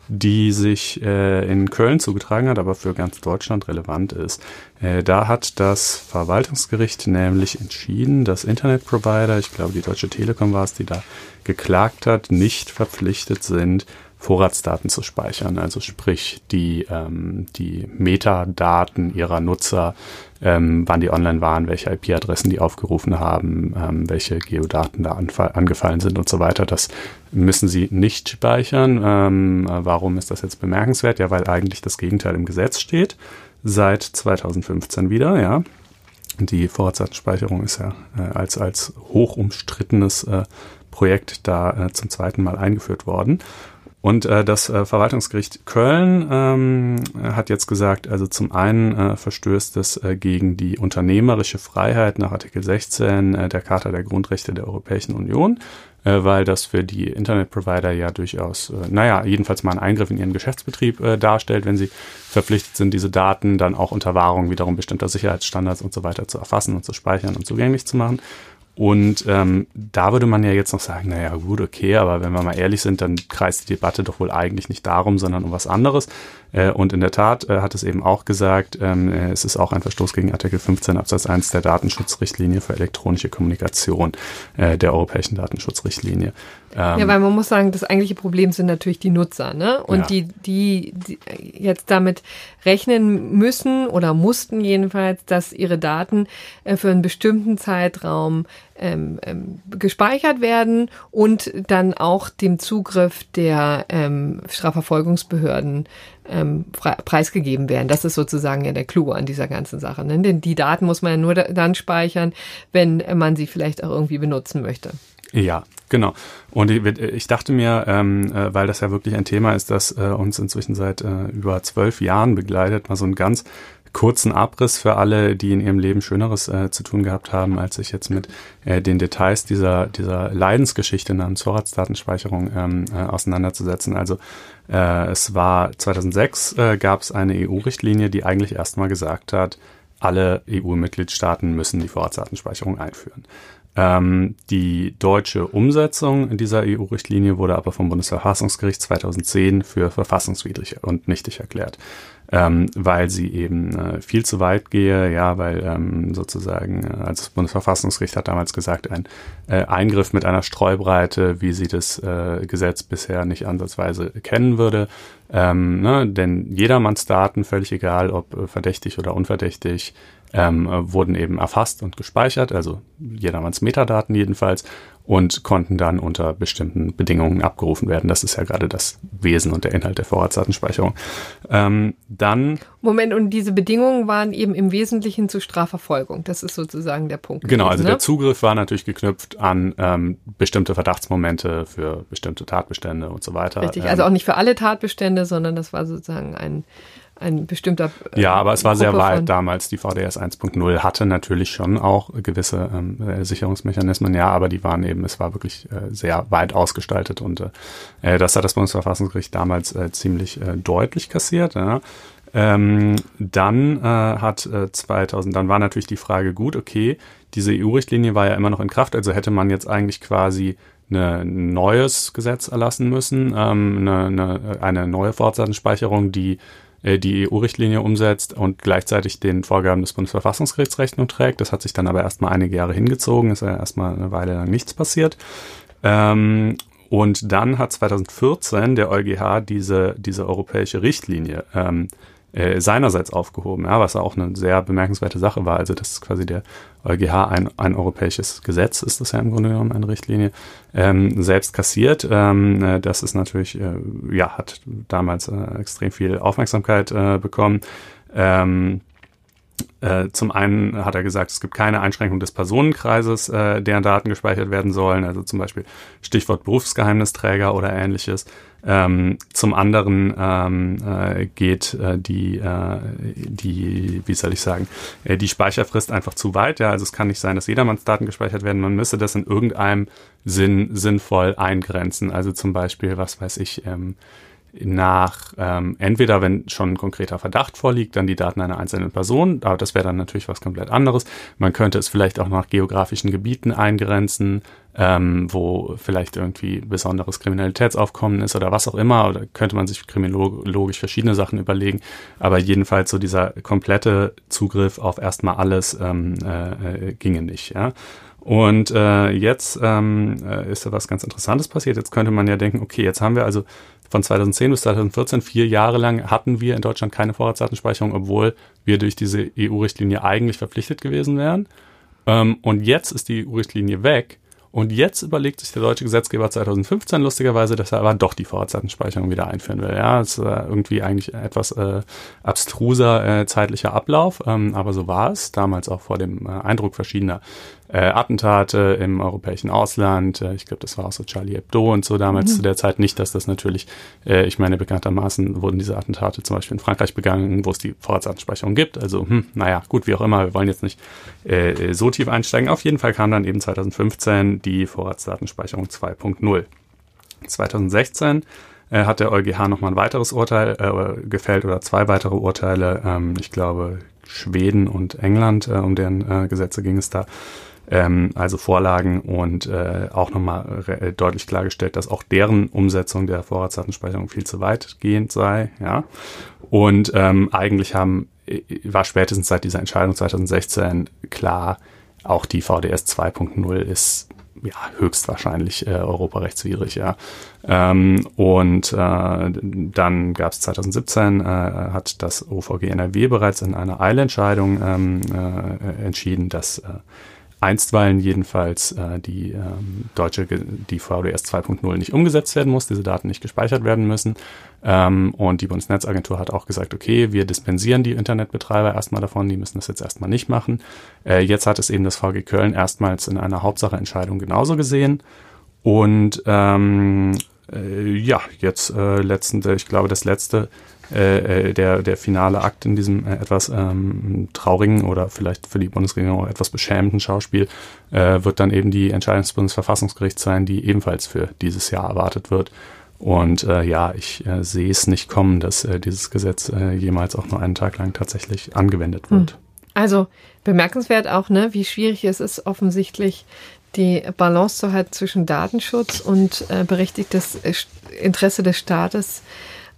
die sich äh, in Köln zugetragen hat, aber für ganz Deutschland relevant ist. Äh, da hat das Verwaltungsgericht nämlich entschieden, dass Internetprovider, ich glaube die Deutsche Telekom war es, die da geklagt hat, nicht verpflichtet sind, Vorratsdaten zu speichern. Also sprich die, ähm, die Metadaten ihrer Nutzer, ähm, wann die online waren, welche IP-Adressen die aufgerufen haben, ähm, welche Geodaten da angefallen sind und so weiter. Das müssen sie nicht speichern. Ähm, warum ist das jetzt bemerkenswert? Ja, weil eigentlich das Gegenteil im Gesetz steht. Seit 2015 wieder, ja. Die Vorratsdatenspeicherung ist ja äh, als, als hoch umstrittenes äh, Projekt da äh, zum zweiten Mal eingeführt worden. Und äh, das äh, Verwaltungsgericht Köln ähm, hat jetzt gesagt, also zum einen äh, verstößt es äh, gegen die unternehmerische Freiheit nach Artikel 16 äh, der Charta der Grundrechte der Europäischen Union, äh, weil das für die Internetprovider ja durchaus, äh, naja, jedenfalls mal einen Eingriff in ihren Geschäftsbetrieb äh, darstellt, wenn sie verpflichtet sind, diese Daten dann auch unter Wahrung wiederum bestimmter Sicherheitsstandards und so weiter zu erfassen und zu speichern und zugänglich zu machen. Und ähm, da würde man ja jetzt noch sagen, naja gut, okay, aber wenn wir mal ehrlich sind, dann kreist die Debatte doch wohl eigentlich nicht darum, sondern um was anderes. Äh, und in der Tat äh, hat es eben auch gesagt, ähm, äh, es ist auch ein Verstoß gegen Artikel 15 Absatz 1 der Datenschutzrichtlinie für elektronische Kommunikation äh, der europäischen Datenschutzrichtlinie.
Ähm, ja, weil man muss sagen, das eigentliche Problem sind natürlich die Nutzer, ne? Und ja. die, die, die jetzt damit rechnen müssen oder mussten jedenfalls, dass ihre Daten äh, für einen bestimmten Zeitraum ähm, ähm, gespeichert werden und dann auch dem Zugriff der ähm, Strafverfolgungsbehörden ähm, preisgegeben werden. Das ist sozusagen ja der Clou an dieser ganzen Sache. Ne? Denn die Daten muss man ja nur dann speichern, wenn man sie vielleicht auch irgendwie benutzen möchte.
Ja, genau. Und ich, ich dachte mir, ähm, äh, weil das ja wirklich ein Thema ist, das äh, uns inzwischen seit äh, über zwölf Jahren begleitet, mal so ein ganz kurzen Abriss für alle, die in ihrem Leben Schöneres äh, zu tun gehabt haben, als sich jetzt mit äh, den Details dieser, dieser Leidensgeschichte namens Vorratsdatenspeicherung ähm, äh, auseinanderzusetzen. Also äh, es war 2006 äh, gab es eine EU-Richtlinie, die eigentlich erstmal gesagt hat, alle EU-Mitgliedstaaten müssen die Vorratsdatenspeicherung einführen. Ähm, die deutsche Umsetzung dieser EU-Richtlinie wurde aber vom Bundesverfassungsgericht 2010 für verfassungswidrig und nichtig erklärt ähm, weil sie eben äh, viel zu weit gehe, ja, weil ähm, sozusagen, äh, als das Bundesverfassungsgericht hat damals gesagt, ein äh, Eingriff mit einer Streubreite, wie sie das äh, Gesetz bisher nicht ansatzweise kennen würde. Ähm, ne, denn jedermanns Daten, völlig egal, ob äh, verdächtig oder unverdächtig, ähm, äh, wurden eben erfasst und gespeichert, also jedermanns Metadaten jedenfalls und konnten dann unter bestimmten Bedingungen abgerufen werden. Das ist ja gerade das Wesen und der Inhalt der Vorratsdatenspeicherung. Ähm, dann
Moment, und diese Bedingungen waren eben im Wesentlichen zur Strafverfolgung. Das ist sozusagen der Punkt.
Genau, gewesen, also ne? der Zugriff war natürlich geknüpft an ähm, bestimmte Verdachtsmomente für bestimmte Tatbestände und so weiter.
Richtig, also ähm, auch nicht für alle Tatbestände, sondern das war sozusagen ein ein bestimmter.
Äh, ja, aber es war Gruppe sehr weit damals. Die VDS 1.0 hatte natürlich schon auch gewisse ähm, äh, Sicherungsmechanismen, ja, aber die waren eben, es war wirklich äh, sehr weit ausgestaltet und äh, das hat das Bundesverfassungsgericht damals äh, ziemlich äh, deutlich kassiert. Ja. Ähm, dann äh, hat äh, 2000, dann war natürlich die Frage gut, okay, diese EU-Richtlinie war ja immer noch in Kraft, also hätte man jetzt eigentlich quasi ein neues Gesetz erlassen müssen, ähm, eine, eine, eine neue Vorratsdatenspeicherung, die äh, die EU-Richtlinie umsetzt und gleichzeitig den Vorgaben des Bundesverfassungsgerichts Rechnung trägt. Das hat sich dann aber erstmal einige Jahre hingezogen, ist ja erstmal eine Weile lang nichts passiert. Ähm, und dann hat 2014 der EuGH diese, diese europäische Richtlinie ähm, äh, seinerseits aufgehoben, ja, was auch eine sehr bemerkenswerte Sache war. Also das ist quasi der EuGH ein, ein europäisches Gesetz, ist das ja im Grunde genommen eine Richtlinie, ähm, selbst kassiert. Ähm, äh, das ist natürlich, äh, ja, hat damals äh, extrem viel Aufmerksamkeit äh, bekommen. Ähm, äh, zum einen hat er gesagt, es gibt keine Einschränkung des Personenkreises, äh, deren Daten gespeichert werden sollen, also zum Beispiel Stichwort Berufsgeheimnisträger oder ähnliches. Ähm, zum anderen ähm, äh, geht äh, die, äh, die, wie soll ich sagen, äh, die Speicherfrist einfach zu weit. Ja, also es kann nicht sein, dass jedermanns Daten gespeichert werden. Man müsse das in irgendeinem Sinn sinnvoll eingrenzen. Also zum Beispiel, was weiß ich, ähm, nach ähm, entweder, wenn schon ein konkreter Verdacht vorliegt, dann die Daten einer einzelnen Person, aber das wäre dann natürlich was komplett anderes. Man könnte es vielleicht auch nach geografischen Gebieten eingrenzen, ähm, wo vielleicht irgendwie besonderes Kriminalitätsaufkommen ist oder was auch immer, oder könnte man sich kriminologisch verschiedene Sachen überlegen, aber jedenfalls so dieser komplette Zugriff auf erstmal alles ähm, äh, äh ginge nicht, ja. Und äh, jetzt ähm, äh, ist da was ganz Interessantes passiert. Jetzt könnte man ja denken, okay, jetzt haben wir also von 2010 bis 2014, vier Jahre lang, hatten wir in Deutschland keine Vorratsdatenspeicherung, obwohl wir durch diese EU-Richtlinie eigentlich verpflichtet gewesen wären. Ähm, und jetzt ist die EU-Richtlinie weg. Und jetzt überlegt sich der deutsche Gesetzgeber 2015 lustigerweise, dass er aber doch die Vorratsdatenspeicherung wieder einführen will. Ja, ist äh, irgendwie eigentlich etwas äh, abstruser äh, zeitlicher Ablauf, ähm, aber so war es damals auch vor dem äh, Eindruck verschiedener äh, Attentate im europäischen Ausland. Äh, ich glaube, das war auch so Charlie Hebdo und so damals mhm. zu der Zeit nicht, dass das natürlich, äh, ich meine, bekanntermaßen wurden diese Attentate zum Beispiel in Frankreich begangen, wo es die Vorratsdatenspeicherung gibt. Also, hm, naja, gut, wie auch immer, wir wollen jetzt nicht äh, so tief einsteigen. Auf jeden Fall kam dann eben 2015 die Vorratsdatenspeicherung 2.0. 2016 äh, hat der EuGH nochmal ein weiteres Urteil äh, gefällt oder zwei weitere Urteile. Ähm, ich glaube, Schweden und England, äh, um deren äh, Gesetze ging es da ähm, also Vorlagen und äh, auch nochmal äh, deutlich klargestellt, dass auch deren Umsetzung der Vorratsdatenspeicherung viel zu weitgehend sei. Ja, und ähm, eigentlich haben äh, war spätestens seit dieser Entscheidung 2016 klar, auch die VDS 2.0 ist ja, höchstwahrscheinlich äh, europarechtswidrig, ja. Ähm, und äh, dann gab es 2017, äh, hat das OVG NRW bereits in einer Eilentscheidung ähm, äh, entschieden, dass äh, einstweilen jedenfalls äh, die ähm, deutsche die VDS 2.0 nicht umgesetzt werden muss, diese Daten nicht gespeichert werden müssen. Ähm, und die Bundesnetzagentur hat auch gesagt, okay, wir dispensieren die Internetbetreiber erstmal davon, die müssen das jetzt erstmal nicht machen. Äh, jetzt hat es eben das VG Köln erstmals in einer Hauptsacheentscheidung genauso gesehen. Und ähm, äh, ja, jetzt äh, letzten, ich glaube, das letzte äh, äh, der, der finale Akt in diesem äh, etwas ähm, traurigen oder vielleicht für die Bundesregierung auch etwas beschämenden Schauspiel äh, wird dann eben die Entscheidung des Bundesverfassungsgerichts sein, die ebenfalls für dieses Jahr erwartet wird. Und äh, ja, ich äh, sehe es nicht kommen, dass äh, dieses Gesetz äh, jemals auch nur einen Tag lang tatsächlich angewendet wird. Hm.
Also bemerkenswert auch, ne, wie schwierig es ist, offensichtlich die Balance zu halten zwischen Datenschutz und äh, berechtigtes Interesse des Staates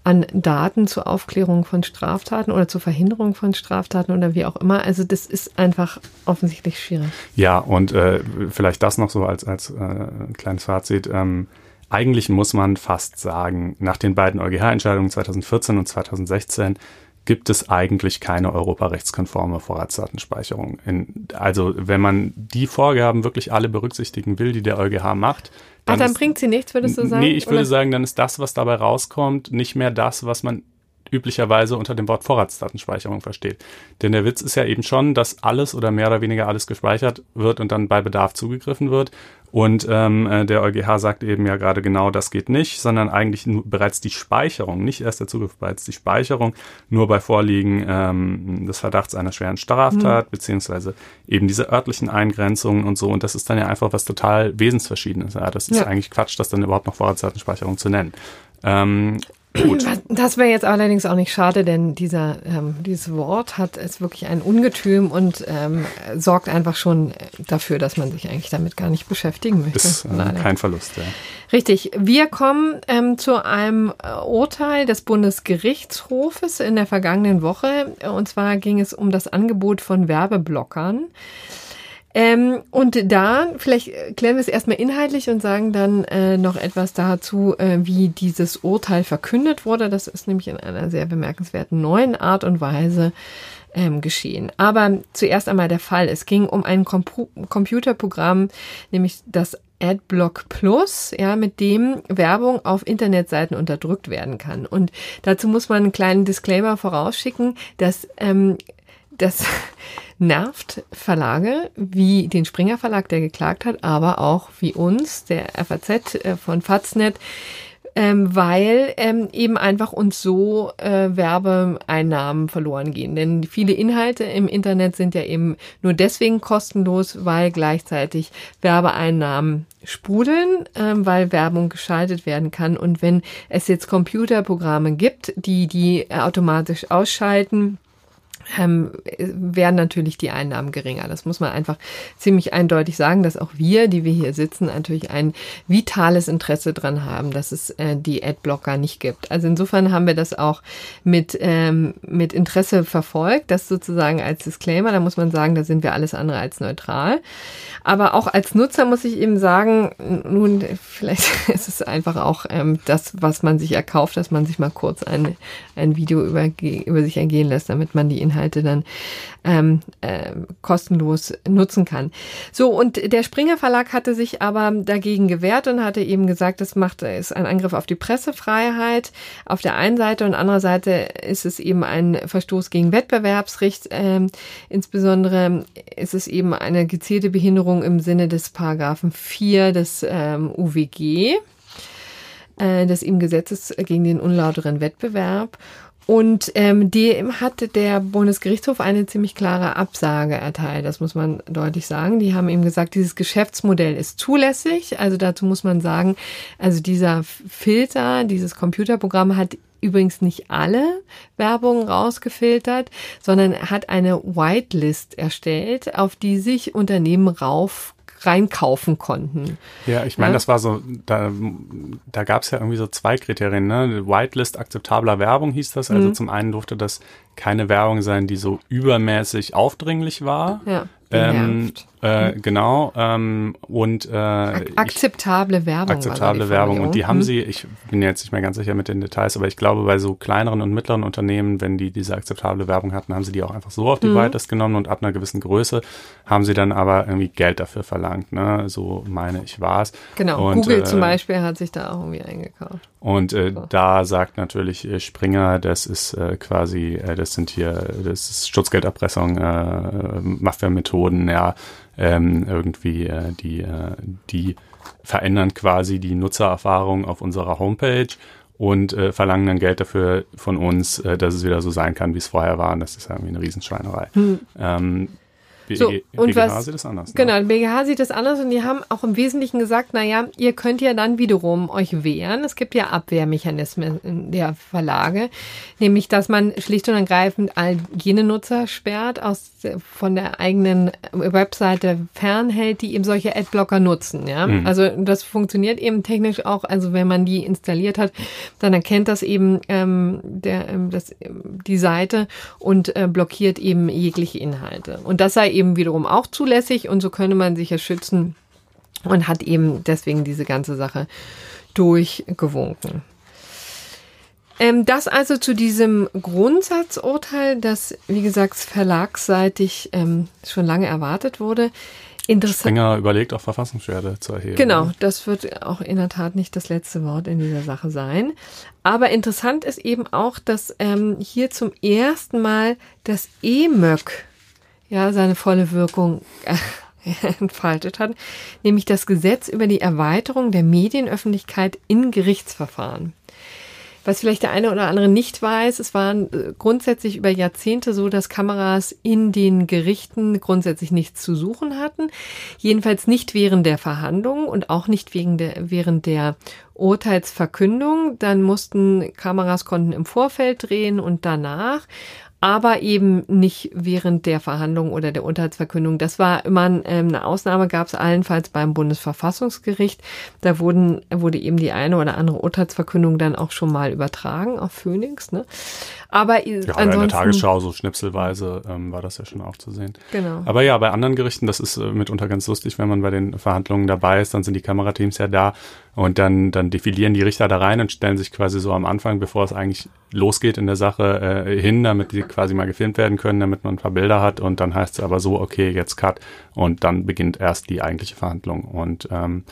an Daten zur Aufklärung von Straftaten oder zur Verhinderung von Straftaten oder wie auch immer. Also das ist einfach offensichtlich schwierig.
Ja, und äh, vielleicht das noch so als, als äh, kleines Fazit. Ähm, eigentlich muss man fast sagen, nach den beiden EuGH-Entscheidungen 2014 und 2016 gibt es eigentlich keine europarechtskonforme Vorratsdatenspeicherung. In, also wenn man die Vorgaben wirklich alle berücksichtigen will, die der EuGH macht,
dann, Ach, dann bringt sie nichts, würdest du sagen?
Nee, ich würde oder? sagen, dann ist das, was dabei rauskommt, nicht mehr das, was man üblicherweise unter dem Wort Vorratsdatenspeicherung versteht. Denn der Witz ist ja eben schon, dass alles oder mehr oder weniger alles gespeichert wird und dann bei Bedarf zugegriffen wird. Und ähm, äh, der EuGH sagt eben ja gerade genau, das geht nicht, sondern eigentlich nur bereits die Speicherung, nicht erst der Zugriff, bereits die Speicherung, nur bei Vorliegen ähm, des Verdachts einer schweren Straftat, mhm. beziehungsweise eben diese örtlichen Eingrenzungen und so. Und das ist dann ja einfach was total Wesensverschiedenes. Ja, das ist ja. eigentlich Quatsch, das dann überhaupt noch Vorratsdatenspeicherung zu nennen. Ähm,
Gut. Das wäre jetzt allerdings auch nicht schade, denn dieser, ähm, dieses Wort hat es wirklich ein Ungetüm und ähm, sorgt einfach schon dafür, dass man sich eigentlich damit gar nicht beschäftigen möchte.
Ist äh, kein Verlust, ja.
Richtig. Wir kommen ähm, zu einem äh, Urteil des Bundesgerichtshofes in der vergangenen Woche. Und zwar ging es um das Angebot von Werbeblockern. Ähm, und da, vielleicht klären wir es erstmal inhaltlich und sagen dann äh, noch etwas dazu, äh, wie dieses Urteil verkündet wurde. Das ist nämlich in einer sehr bemerkenswerten neuen Art und Weise ähm, geschehen. Aber zuerst einmal der Fall. Es ging um ein Compu Computerprogramm, nämlich das Adblock Plus, ja, mit dem Werbung auf Internetseiten unterdrückt werden kann. Und dazu muss man einen kleinen Disclaimer vorausschicken, dass ähm, das nervt Verlage wie den Springer Verlag, der geklagt hat, aber auch wie uns, der FAZ äh, von Faznet, ähm, weil ähm, eben einfach uns so äh, Werbeeinnahmen verloren gehen. Denn viele Inhalte im Internet sind ja eben nur deswegen kostenlos, weil gleichzeitig Werbeeinnahmen sprudeln, ähm, weil Werbung geschaltet werden kann. Und wenn es jetzt Computerprogramme gibt, die die automatisch ausschalten, ähm, werden natürlich die Einnahmen geringer. Das muss man einfach ziemlich eindeutig sagen, dass auch wir, die wir hier sitzen, natürlich ein vitales Interesse dran haben, dass es äh, die Adblocker nicht gibt. Also insofern haben wir das auch mit, ähm, mit Interesse verfolgt. Das sozusagen als Disclaimer, da muss man sagen, da sind wir alles andere als neutral. Aber auch als Nutzer muss ich eben sagen, nun, vielleicht ist es einfach auch ähm, das, was man sich erkauft, dass man sich mal kurz ein, ein Video über, über sich ergehen lässt, damit man die Inhalte Inhalte dann ähm, äh, kostenlos nutzen kann. So, und der Springer Verlag hatte sich aber dagegen gewehrt und hatte eben gesagt, das macht, ist ein Angriff auf die Pressefreiheit auf der einen Seite und anderer Seite ist es eben ein Verstoß gegen Wettbewerbsrecht. Ähm, insbesondere ist es eben eine gezielte Behinderung im Sinne des Paragraphen 4 des ähm, UWG äh, des Gesetzes gegen den unlauteren Wettbewerb. Und ähm, dem hat der Bundesgerichtshof eine ziemlich klare Absage erteilt. Das muss man deutlich sagen. Die haben eben gesagt, dieses Geschäftsmodell ist zulässig. Also dazu muss man sagen, also dieser Filter, dieses Computerprogramm hat übrigens nicht alle Werbungen rausgefiltert, sondern hat eine Whitelist erstellt, auf die sich Unternehmen rauf reinkaufen konnten.
Ja, ich meine, ja? das war so, da, da gab es ja irgendwie so zwei Kriterien, ne? Whitelist akzeptabler Werbung hieß das. Also mhm. zum einen durfte das keine Werbung sein, die so übermäßig aufdringlich war. Ja. Ähm, äh, genau. Ähm, und äh,
akzeptable Werbung.
Akzeptable Werbung. Und die haben mhm. sie, ich bin jetzt nicht mehr ganz sicher mit den Details, aber ich glaube, bei so kleineren und mittleren Unternehmen, wenn die diese akzeptable Werbung hatten, haben sie die auch einfach so auf die mhm. Whitelist genommen und ab einer gewissen Größe haben sie dann aber irgendwie Geld dafür verlangt. Ne? So meine ich war es.
Genau. Und, Google äh, zum Beispiel hat sich da auch irgendwie eingekauft.
Und äh, so. da sagt natürlich äh, Springer, das ist äh, quasi, äh, das sind hier, das ist Schutzgelderpressung, äh, Mafia-Methoden, ja, ähm, irgendwie äh, die, äh, die verändern quasi die Nutzererfahrung auf unserer Homepage und äh, verlangen dann Geld dafür von uns, äh, dass es wieder so sein kann, wie es vorher war. Und das ist irgendwie eine Riesenschweinerei. Hm. Ähm,
so, und BGH was, sieht das anders. Ne? Genau, BGH sieht das anders und die haben auch im Wesentlichen gesagt, naja, ihr könnt ja dann wiederum euch wehren. Es gibt ja Abwehrmechanismen der Verlage, nämlich, dass man schlicht und ergreifend all jene Nutzer sperrt, aus, von der eigenen Webseite fernhält, die eben solche Adblocker nutzen. Ja, mhm. also das funktioniert eben technisch auch. Also wenn man die installiert hat, dann erkennt das eben ähm, der, ähm, das, die Seite und äh, blockiert eben jegliche Inhalte. Und das sei eben wiederum auch zulässig und so könne man sich ja schützen und hat eben deswegen diese ganze Sache durchgewunken. Ähm, das also zu diesem Grundsatzurteil, das, wie gesagt, verlagsseitig ähm, schon lange erwartet wurde. Interessant.
Überlegt, auch Verfassungsschwerde zu erheben.
Genau, das wird auch in der Tat nicht das letzte Wort in dieser Sache sein. Aber interessant ist eben auch, dass ähm, hier zum ersten Mal das E-Möck ja seine volle Wirkung äh, entfaltet hat, nämlich das Gesetz über die Erweiterung der Medienöffentlichkeit in Gerichtsverfahren. Was vielleicht der eine oder andere nicht weiß, es war äh, grundsätzlich über Jahrzehnte so, dass Kameras in den Gerichten grundsätzlich nichts zu suchen hatten. Jedenfalls nicht während der Verhandlungen und auch nicht wegen der, während der Urteilsverkündung. Dann mussten Kameras konnten im Vorfeld drehen und danach aber eben nicht während der Verhandlung oder der Urteilsverkündung. Das war immer ähm, eine Ausnahme, gab es allenfalls beim Bundesverfassungsgericht. Da wurden, wurde eben die eine oder andere Urteilsverkündung dann auch schon mal übertragen auf Phoenix. Ne? Aber
ja, ansonsten, in der Tagesschau so schnipselweise ähm, war das ja schon auch zu sehen.
Genau.
Aber ja, bei anderen Gerichten, das ist äh, mitunter ganz lustig, wenn man bei den Verhandlungen dabei ist, dann sind die Kamerateams ja da und dann, dann defilieren die Richter da rein und stellen sich quasi so am Anfang, bevor es eigentlich losgeht in der Sache, äh, hin, damit die quasi mal gefilmt werden können, damit man ein paar Bilder hat und dann heißt es aber so, okay, jetzt Cut und dann beginnt erst die eigentliche Verhandlung. Und ähm,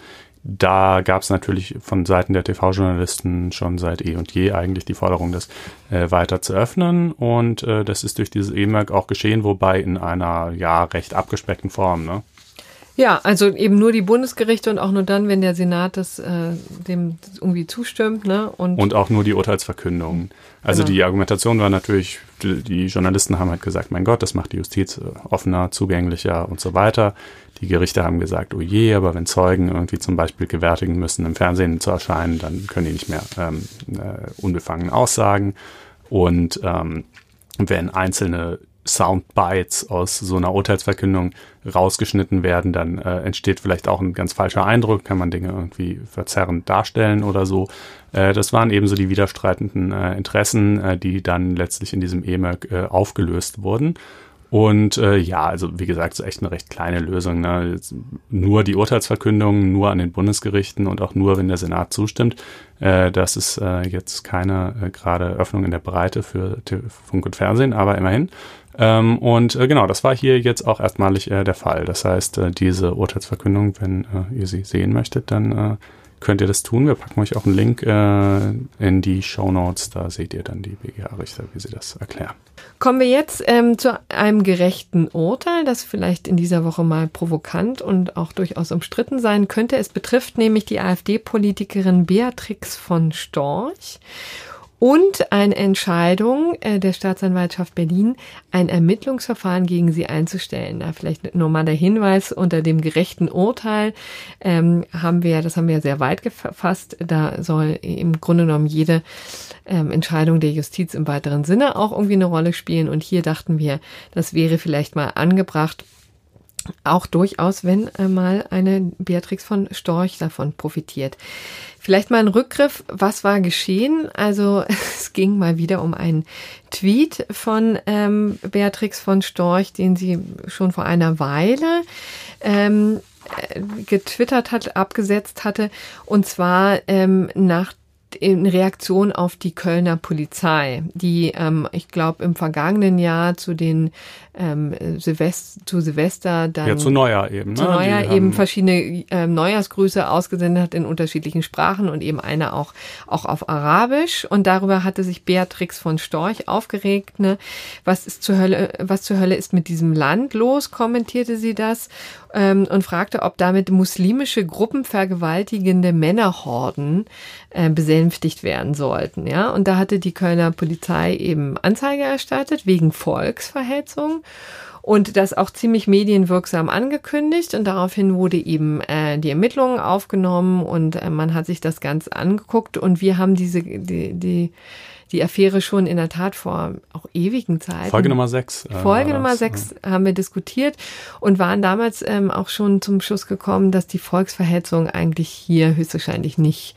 da gab es natürlich von Seiten der TV-Journalisten schon seit eh und je eigentlich die Forderung, das äh, weiter zu öffnen. Und äh, das ist durch dieses E-Mail auch geschehen, wobei in einer ja recht abgespeckten Form. Ne?
Ja, also eben nur die Bundesgerichte und auch nur dann, wenn der Senat das äh, dem irgendwie zustimmt, ne?
Und, und auch nur die Urteilsverkündungen. Also genau. die Argumentation war natürlich, die, Journalisten haben halt gesagt, mein Gott, das macht die Justiz äh, offener, zugänglicher und so weiter. Die Gerichte haben gesagt, oh je, aber wenn Zeugen irgendwie zum Beispiel gewärtigen müssen, im Fernsehen zu erscheinen, dann können die nicht mehr ähm, äh, unbefangen aussagen. Und ähm, wenn einzelne Soundbites aus so einer Urteilsverkündung rausgeschnitten werden, dann äh, entsteht vielleicht auch ein ganz falscher Eindruck, kann man Dinge irgendwie verzerrend darstellen oder so. Äh, das waren eben so die widerstreitenden äh, Interessen, äh, die dann letztlich in diesem EMAC äh, aufgelöst wurden. Und äh, ja, also wie gesagt, so echt eine recht kleine Lösung. Ne? Nur die Urteilsverkündung, nur an den Bundesgerichten und auch nur, wenn der Senat zustimmt. Das ist jetzt keine gerade Öffnung in der Breite für Funk und Fernsehen, aber immerhin. Ähm, und äh, genau, das war hier jetzt auch erstmalig äh, der Fall. Das heißt, äh, diese Urteilsverkündung, wenn äh, ihr sie sehen möchtet, dann äh, könnt ihr das tun. Wir packen euch auch einen Link äh, in die Show Notes. Da seht ihr dann die BGH-Richter, wie sie das erklären.
Kommen wir jetzt ähm, zu einem gerechten Urteil, das vielleicht in dieser Woche mal provokant und auch durchaus umstritten sein könnte. Es betrifft nämlich die AfD-Politikerin Beatrix von Storch und eine Entscheidung äh, der Staatsanwaltschaft Berlin, ein Ermittlungsverfahren gegen sie einzustellen. Da vielleicht nur mal der Hinweis, unter dem gerechten Urteil ähm, haben wir, das haben wir sehr weit gefasst, da soll im Grunde genommen jede ähm, Entscheidung der Justiz im weiteren Sinne auch irgendwie eine Rolle spielen. Und hier dachten wir, das wäre vielleicht mal angebracht, auch durchaus, wenn mal eine Beatrix von Storch davon profitiert. Vielleicht mal ein Rückgriff, was war geschehen? Also es ging mal wieder um einen Tweet von ähm, Beatrix von Storch, den sie schon vor einer Weile ähm, äh, getwittert hat, abgesetzt hatte, und zwar ähm, nach in Reaktion auf die Kölner Polizei, die, ähm, ich glaube, im vergangenen Jahr zu den ähm, Silvester, zu Silvester dann.
Ja, zu Neujahr eben. Ne?
Zu Neujahr eben verschiedene ähm, Neujahrsgrüße ausgesendet hat in unterschiedlichen Sprachen und eben eine auch, auch auf Arabisch. Und darüber hatte sich Beatrix von Storch aufgeregt. Ne? Was ist zur Hölle, was zur Hölle ist mit diesem Land los, kommentierte sie das ähm, und fragte, ob damit muslimische Gruppen vergewaltigende Männerhorden äh, besänftigt werden sollten. Ja, und da hatte die Kölner Polizei eben Anzeige erstattet wegen Volksverhetzung und das auch ziemlich medienwirksam angekündigt und daraufhin wurde eben äh, die Ermittlungen aufgenommen und äh, man hat sich das Ganze angeguckt und wir haben diese die, die die Affäre schon in der Tat vor auch ewigen Zeiten.
Folge Nummer 6.
Äh, Folge Nummer 6 ja. haben wir diskutiert und waren damals ähm, auch schon zum Schluss gekommen, dass die Volksverhetzung eigentlich hier höchstwahrscheinlich nicht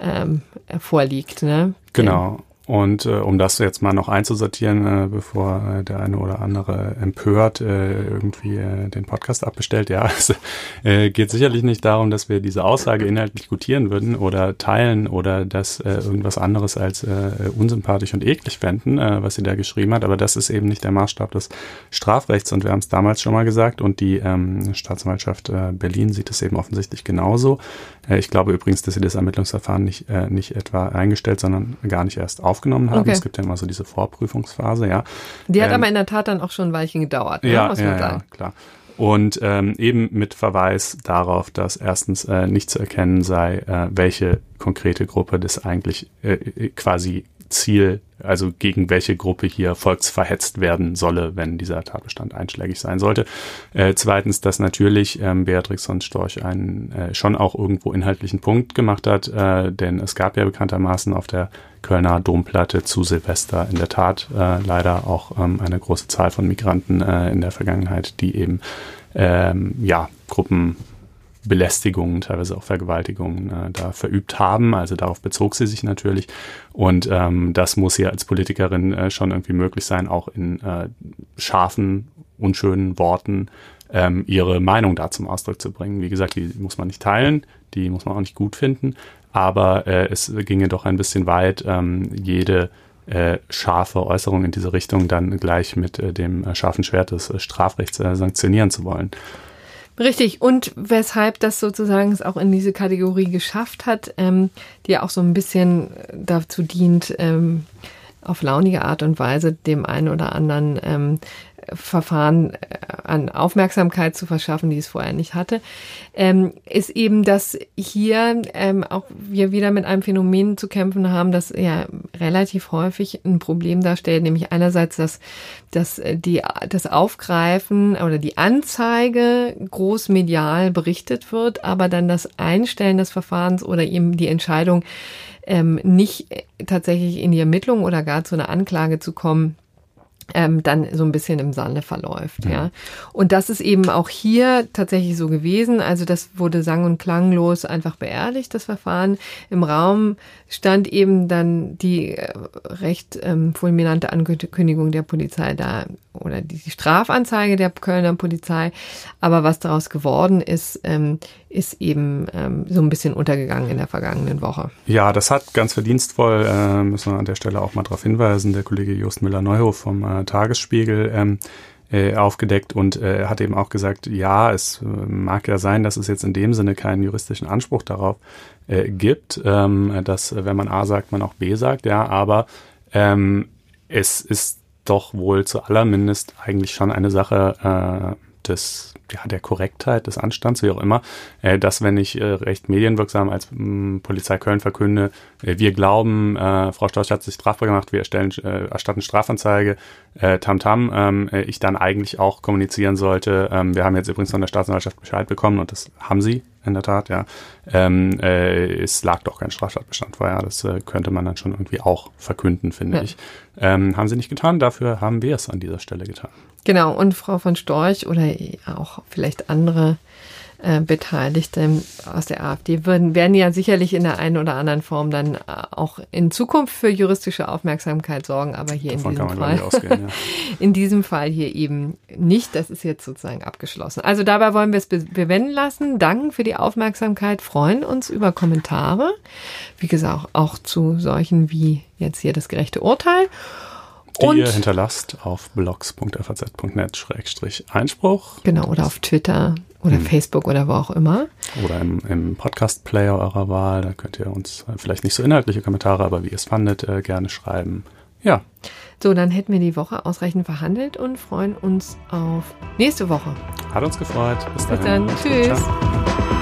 ähm, vorliegt. Ne?
Genau. Und äh, um das jetzt mal noch einzusortieren, äh, bevor äh, der eine oder andere empört äh, irgendwie äh, den Podcast abbestellt, ja, es äh, geht sicherlich nicht darum, dass wir diese Aussage inhaltlich gutieren würden oder teilen oder das äh, irgendwas anderes als äh, unsympathisch und eklig fänden, äh, was sie da geschrieben hat, aber das ist eben nicht der Maßstab des Strafrechts und wir haben es damals schon mal gesagt und die ähm, Staatsanwaltschaft äh, Berlin sieht es eben offensichtlich genauso. Äh, ich glaube übrigens, dass sie das Ermittlungsverfahren nicht, äh, nicht etwa eingestellt, sondern gar nicht erst aufgenommen haben. Okay. Es gibt ja immer so diese Vorprüfungsphase, ja.
Die hat ähm, aber in der Tat dann auch schon ein Weilchen gedauert,
ne? ja, muss man ja, sagen. Ja, klar. Und ähm, eben mit Verweis darauf, dass erstens äh, nicht zu erkennen sei, äh, welche konkrete Gruppe das eigentlich äh, quasi Ziel, also gegen welche Gruppe hier volksverhetzt werden solle, wenn dieser Tatbestand einschlägig sein sollte. Äh, zweitens, dass natürlich ähm, Beatrix von Storch einen äh, schon auch irgendwo inhaltlichen Punkt gemacht hat, äh, denn es gab ja bekanntermaßen auf der Kölner Domplatte zu Silvester in der Tat äh, leider auch ähm, eine große Zahl von Migranten äh, in der Vergangenheit, die eben ähm, ja Gruppen Belästigungen, teilweise auch Vergewaltigungen äh, da verübt haben. Also darauf bezog sie sich natürlich. Und ähm, das muss ihr als Politikerin äh, schon irgendwie möglich sein, auch in äh, scharfen, unschönen Worten ähm, ihre Meinung da zum Ausdruck zu bringen. Wie gesagt, die muss man nicht teilen, die muss man auch nicht gut finden, aber äh, es ginge doch ein bisschen weit, ähm, jede äh, scharfe Äußerung in diese Richtung dann gleich mit äh, dem äh, scharfen Schwert des äh, Strafrechts äh, sanktionieren zu wollen.
Richtig, und weshalb das sozusagen es auch in diese Kategorie geschafft hat, ähm, die ja auch so ein bisschen dazu dient, ähm, auf launige Art und Weise dem einen oder anderen ähm, Verfahren äh, an Aufmerksamkeit zu verschaffen, die es vorher nicht hatte, ähm, ist eben, dass hier ähm, auch wir wieder mit einem Phänomen zu kämpfen haben, das ja relativ häufig ein Problem darstellt, nämlich einerseits, dass, dass die, das Aufgreifen oder die Anzeige großmedial berichtet wird, aber dann das Einstellen des Verfahrens oder eben die Entscheidung, ähm, nicht tatsächlich in die Ermittlung oder gar zu einer Anklage zu kommen, ähm, dann so ein bisschen im Sande verläuft, ja. ja. Und das ist eben auch hier tatsächlich so gewesen. Also das wurde sang- und klanglos einfach beerdigt, das Verfahren. Im Raum stand eben dann die äh, recht ähm, fulminante Ankündigung der Polizei da oder die, die Strafanzeige der Kölner Polizei. Aber was daraus geworden ist, ähm, ist eben ähm, so ein bisschen untergegangen in der vergangenen Woche.
Ja, das hat ganz verdienstvoll, äh, müssen wir an der Stelle auch mal darauf hinweisen, der Kollege Just Müller-Neuhof vom äh, Tagesspiegel ähm, äh, aufgedeckt und äh, hat eben auch gesagt, ja, es äh, mag ja sein, dass es jetzt in dem Sinne keinen juristischen Anspruch darauf äh, gibt, ähm, dass wenn man A sagt, man auch B sagt, ja, aber ähm, es ist doch wohl zu allermindest eigentlich schon eine Sache äh, des ja, der Korrektheit, des Anstands, wie auch immer, äh, dass wenn ich äh, recht medienwirksam als mh, mm, Polizei Köln verkünde, äh, wir glauben, äh, Frau Storch hat sich strafbar gemacht, wir erstellen, äh, erstatten Strafanzeige, äh, tam tam, ähm, äh, ich dann eigentlich auch kommunizieren sollte, ähm, wir haben jetzt übrigens von der Staatsanwaltschaft Bescheid bekommen und das haben sie in der Tat, ja. Ähm, äh, es lag doch kein Straftatbestand vor, ja. Das äh, könnte man dann schon irgendwie auch verkünden, finde ja. ich. Ähm, haben sie nicht getan, dafür haben wir es an dieser Stelle getan.
Genau, und Frau von Storch oder auch vielleicht andere äh, Beteiligte aus der AfD würden, werden ja sicherlich in der einen oder anderen Form dann äh, auch in Zukunft für juristische Aufmerksamkeit sorgen, aber hier Davon in diesem Fall, ausgehen, ja. in diesem Fall hier eben nicht. Das ist jetzt sozusagen abgeschlossen. Also dabei wollen wir es bewenden lassen. Danken für die Aufmerksamkeit, freuen uns über Kommentare. Wie gesagt, auch zu solchen wie jetzt hier das gerechte Urteil
die und, ihr hinterlasst auf blogs.faz.net-einspruch.
Genau, oder auf Twitter oder hm. Facebook oder wo auch immer.
Oder im, im Podcast-Player eurer Wahl. Da könnt ihr uns vielleicht nicht so inhaltliche Kommentare, aber wie ihr es fandet, äh, gerne schreiben. Ja.
So, dann hätten wir die Woche ausreichend verhandelt und freuen uns auf nächste Woche.
Hat uns gefreut.
Bis, Bis dann. Tschüss. Ciao.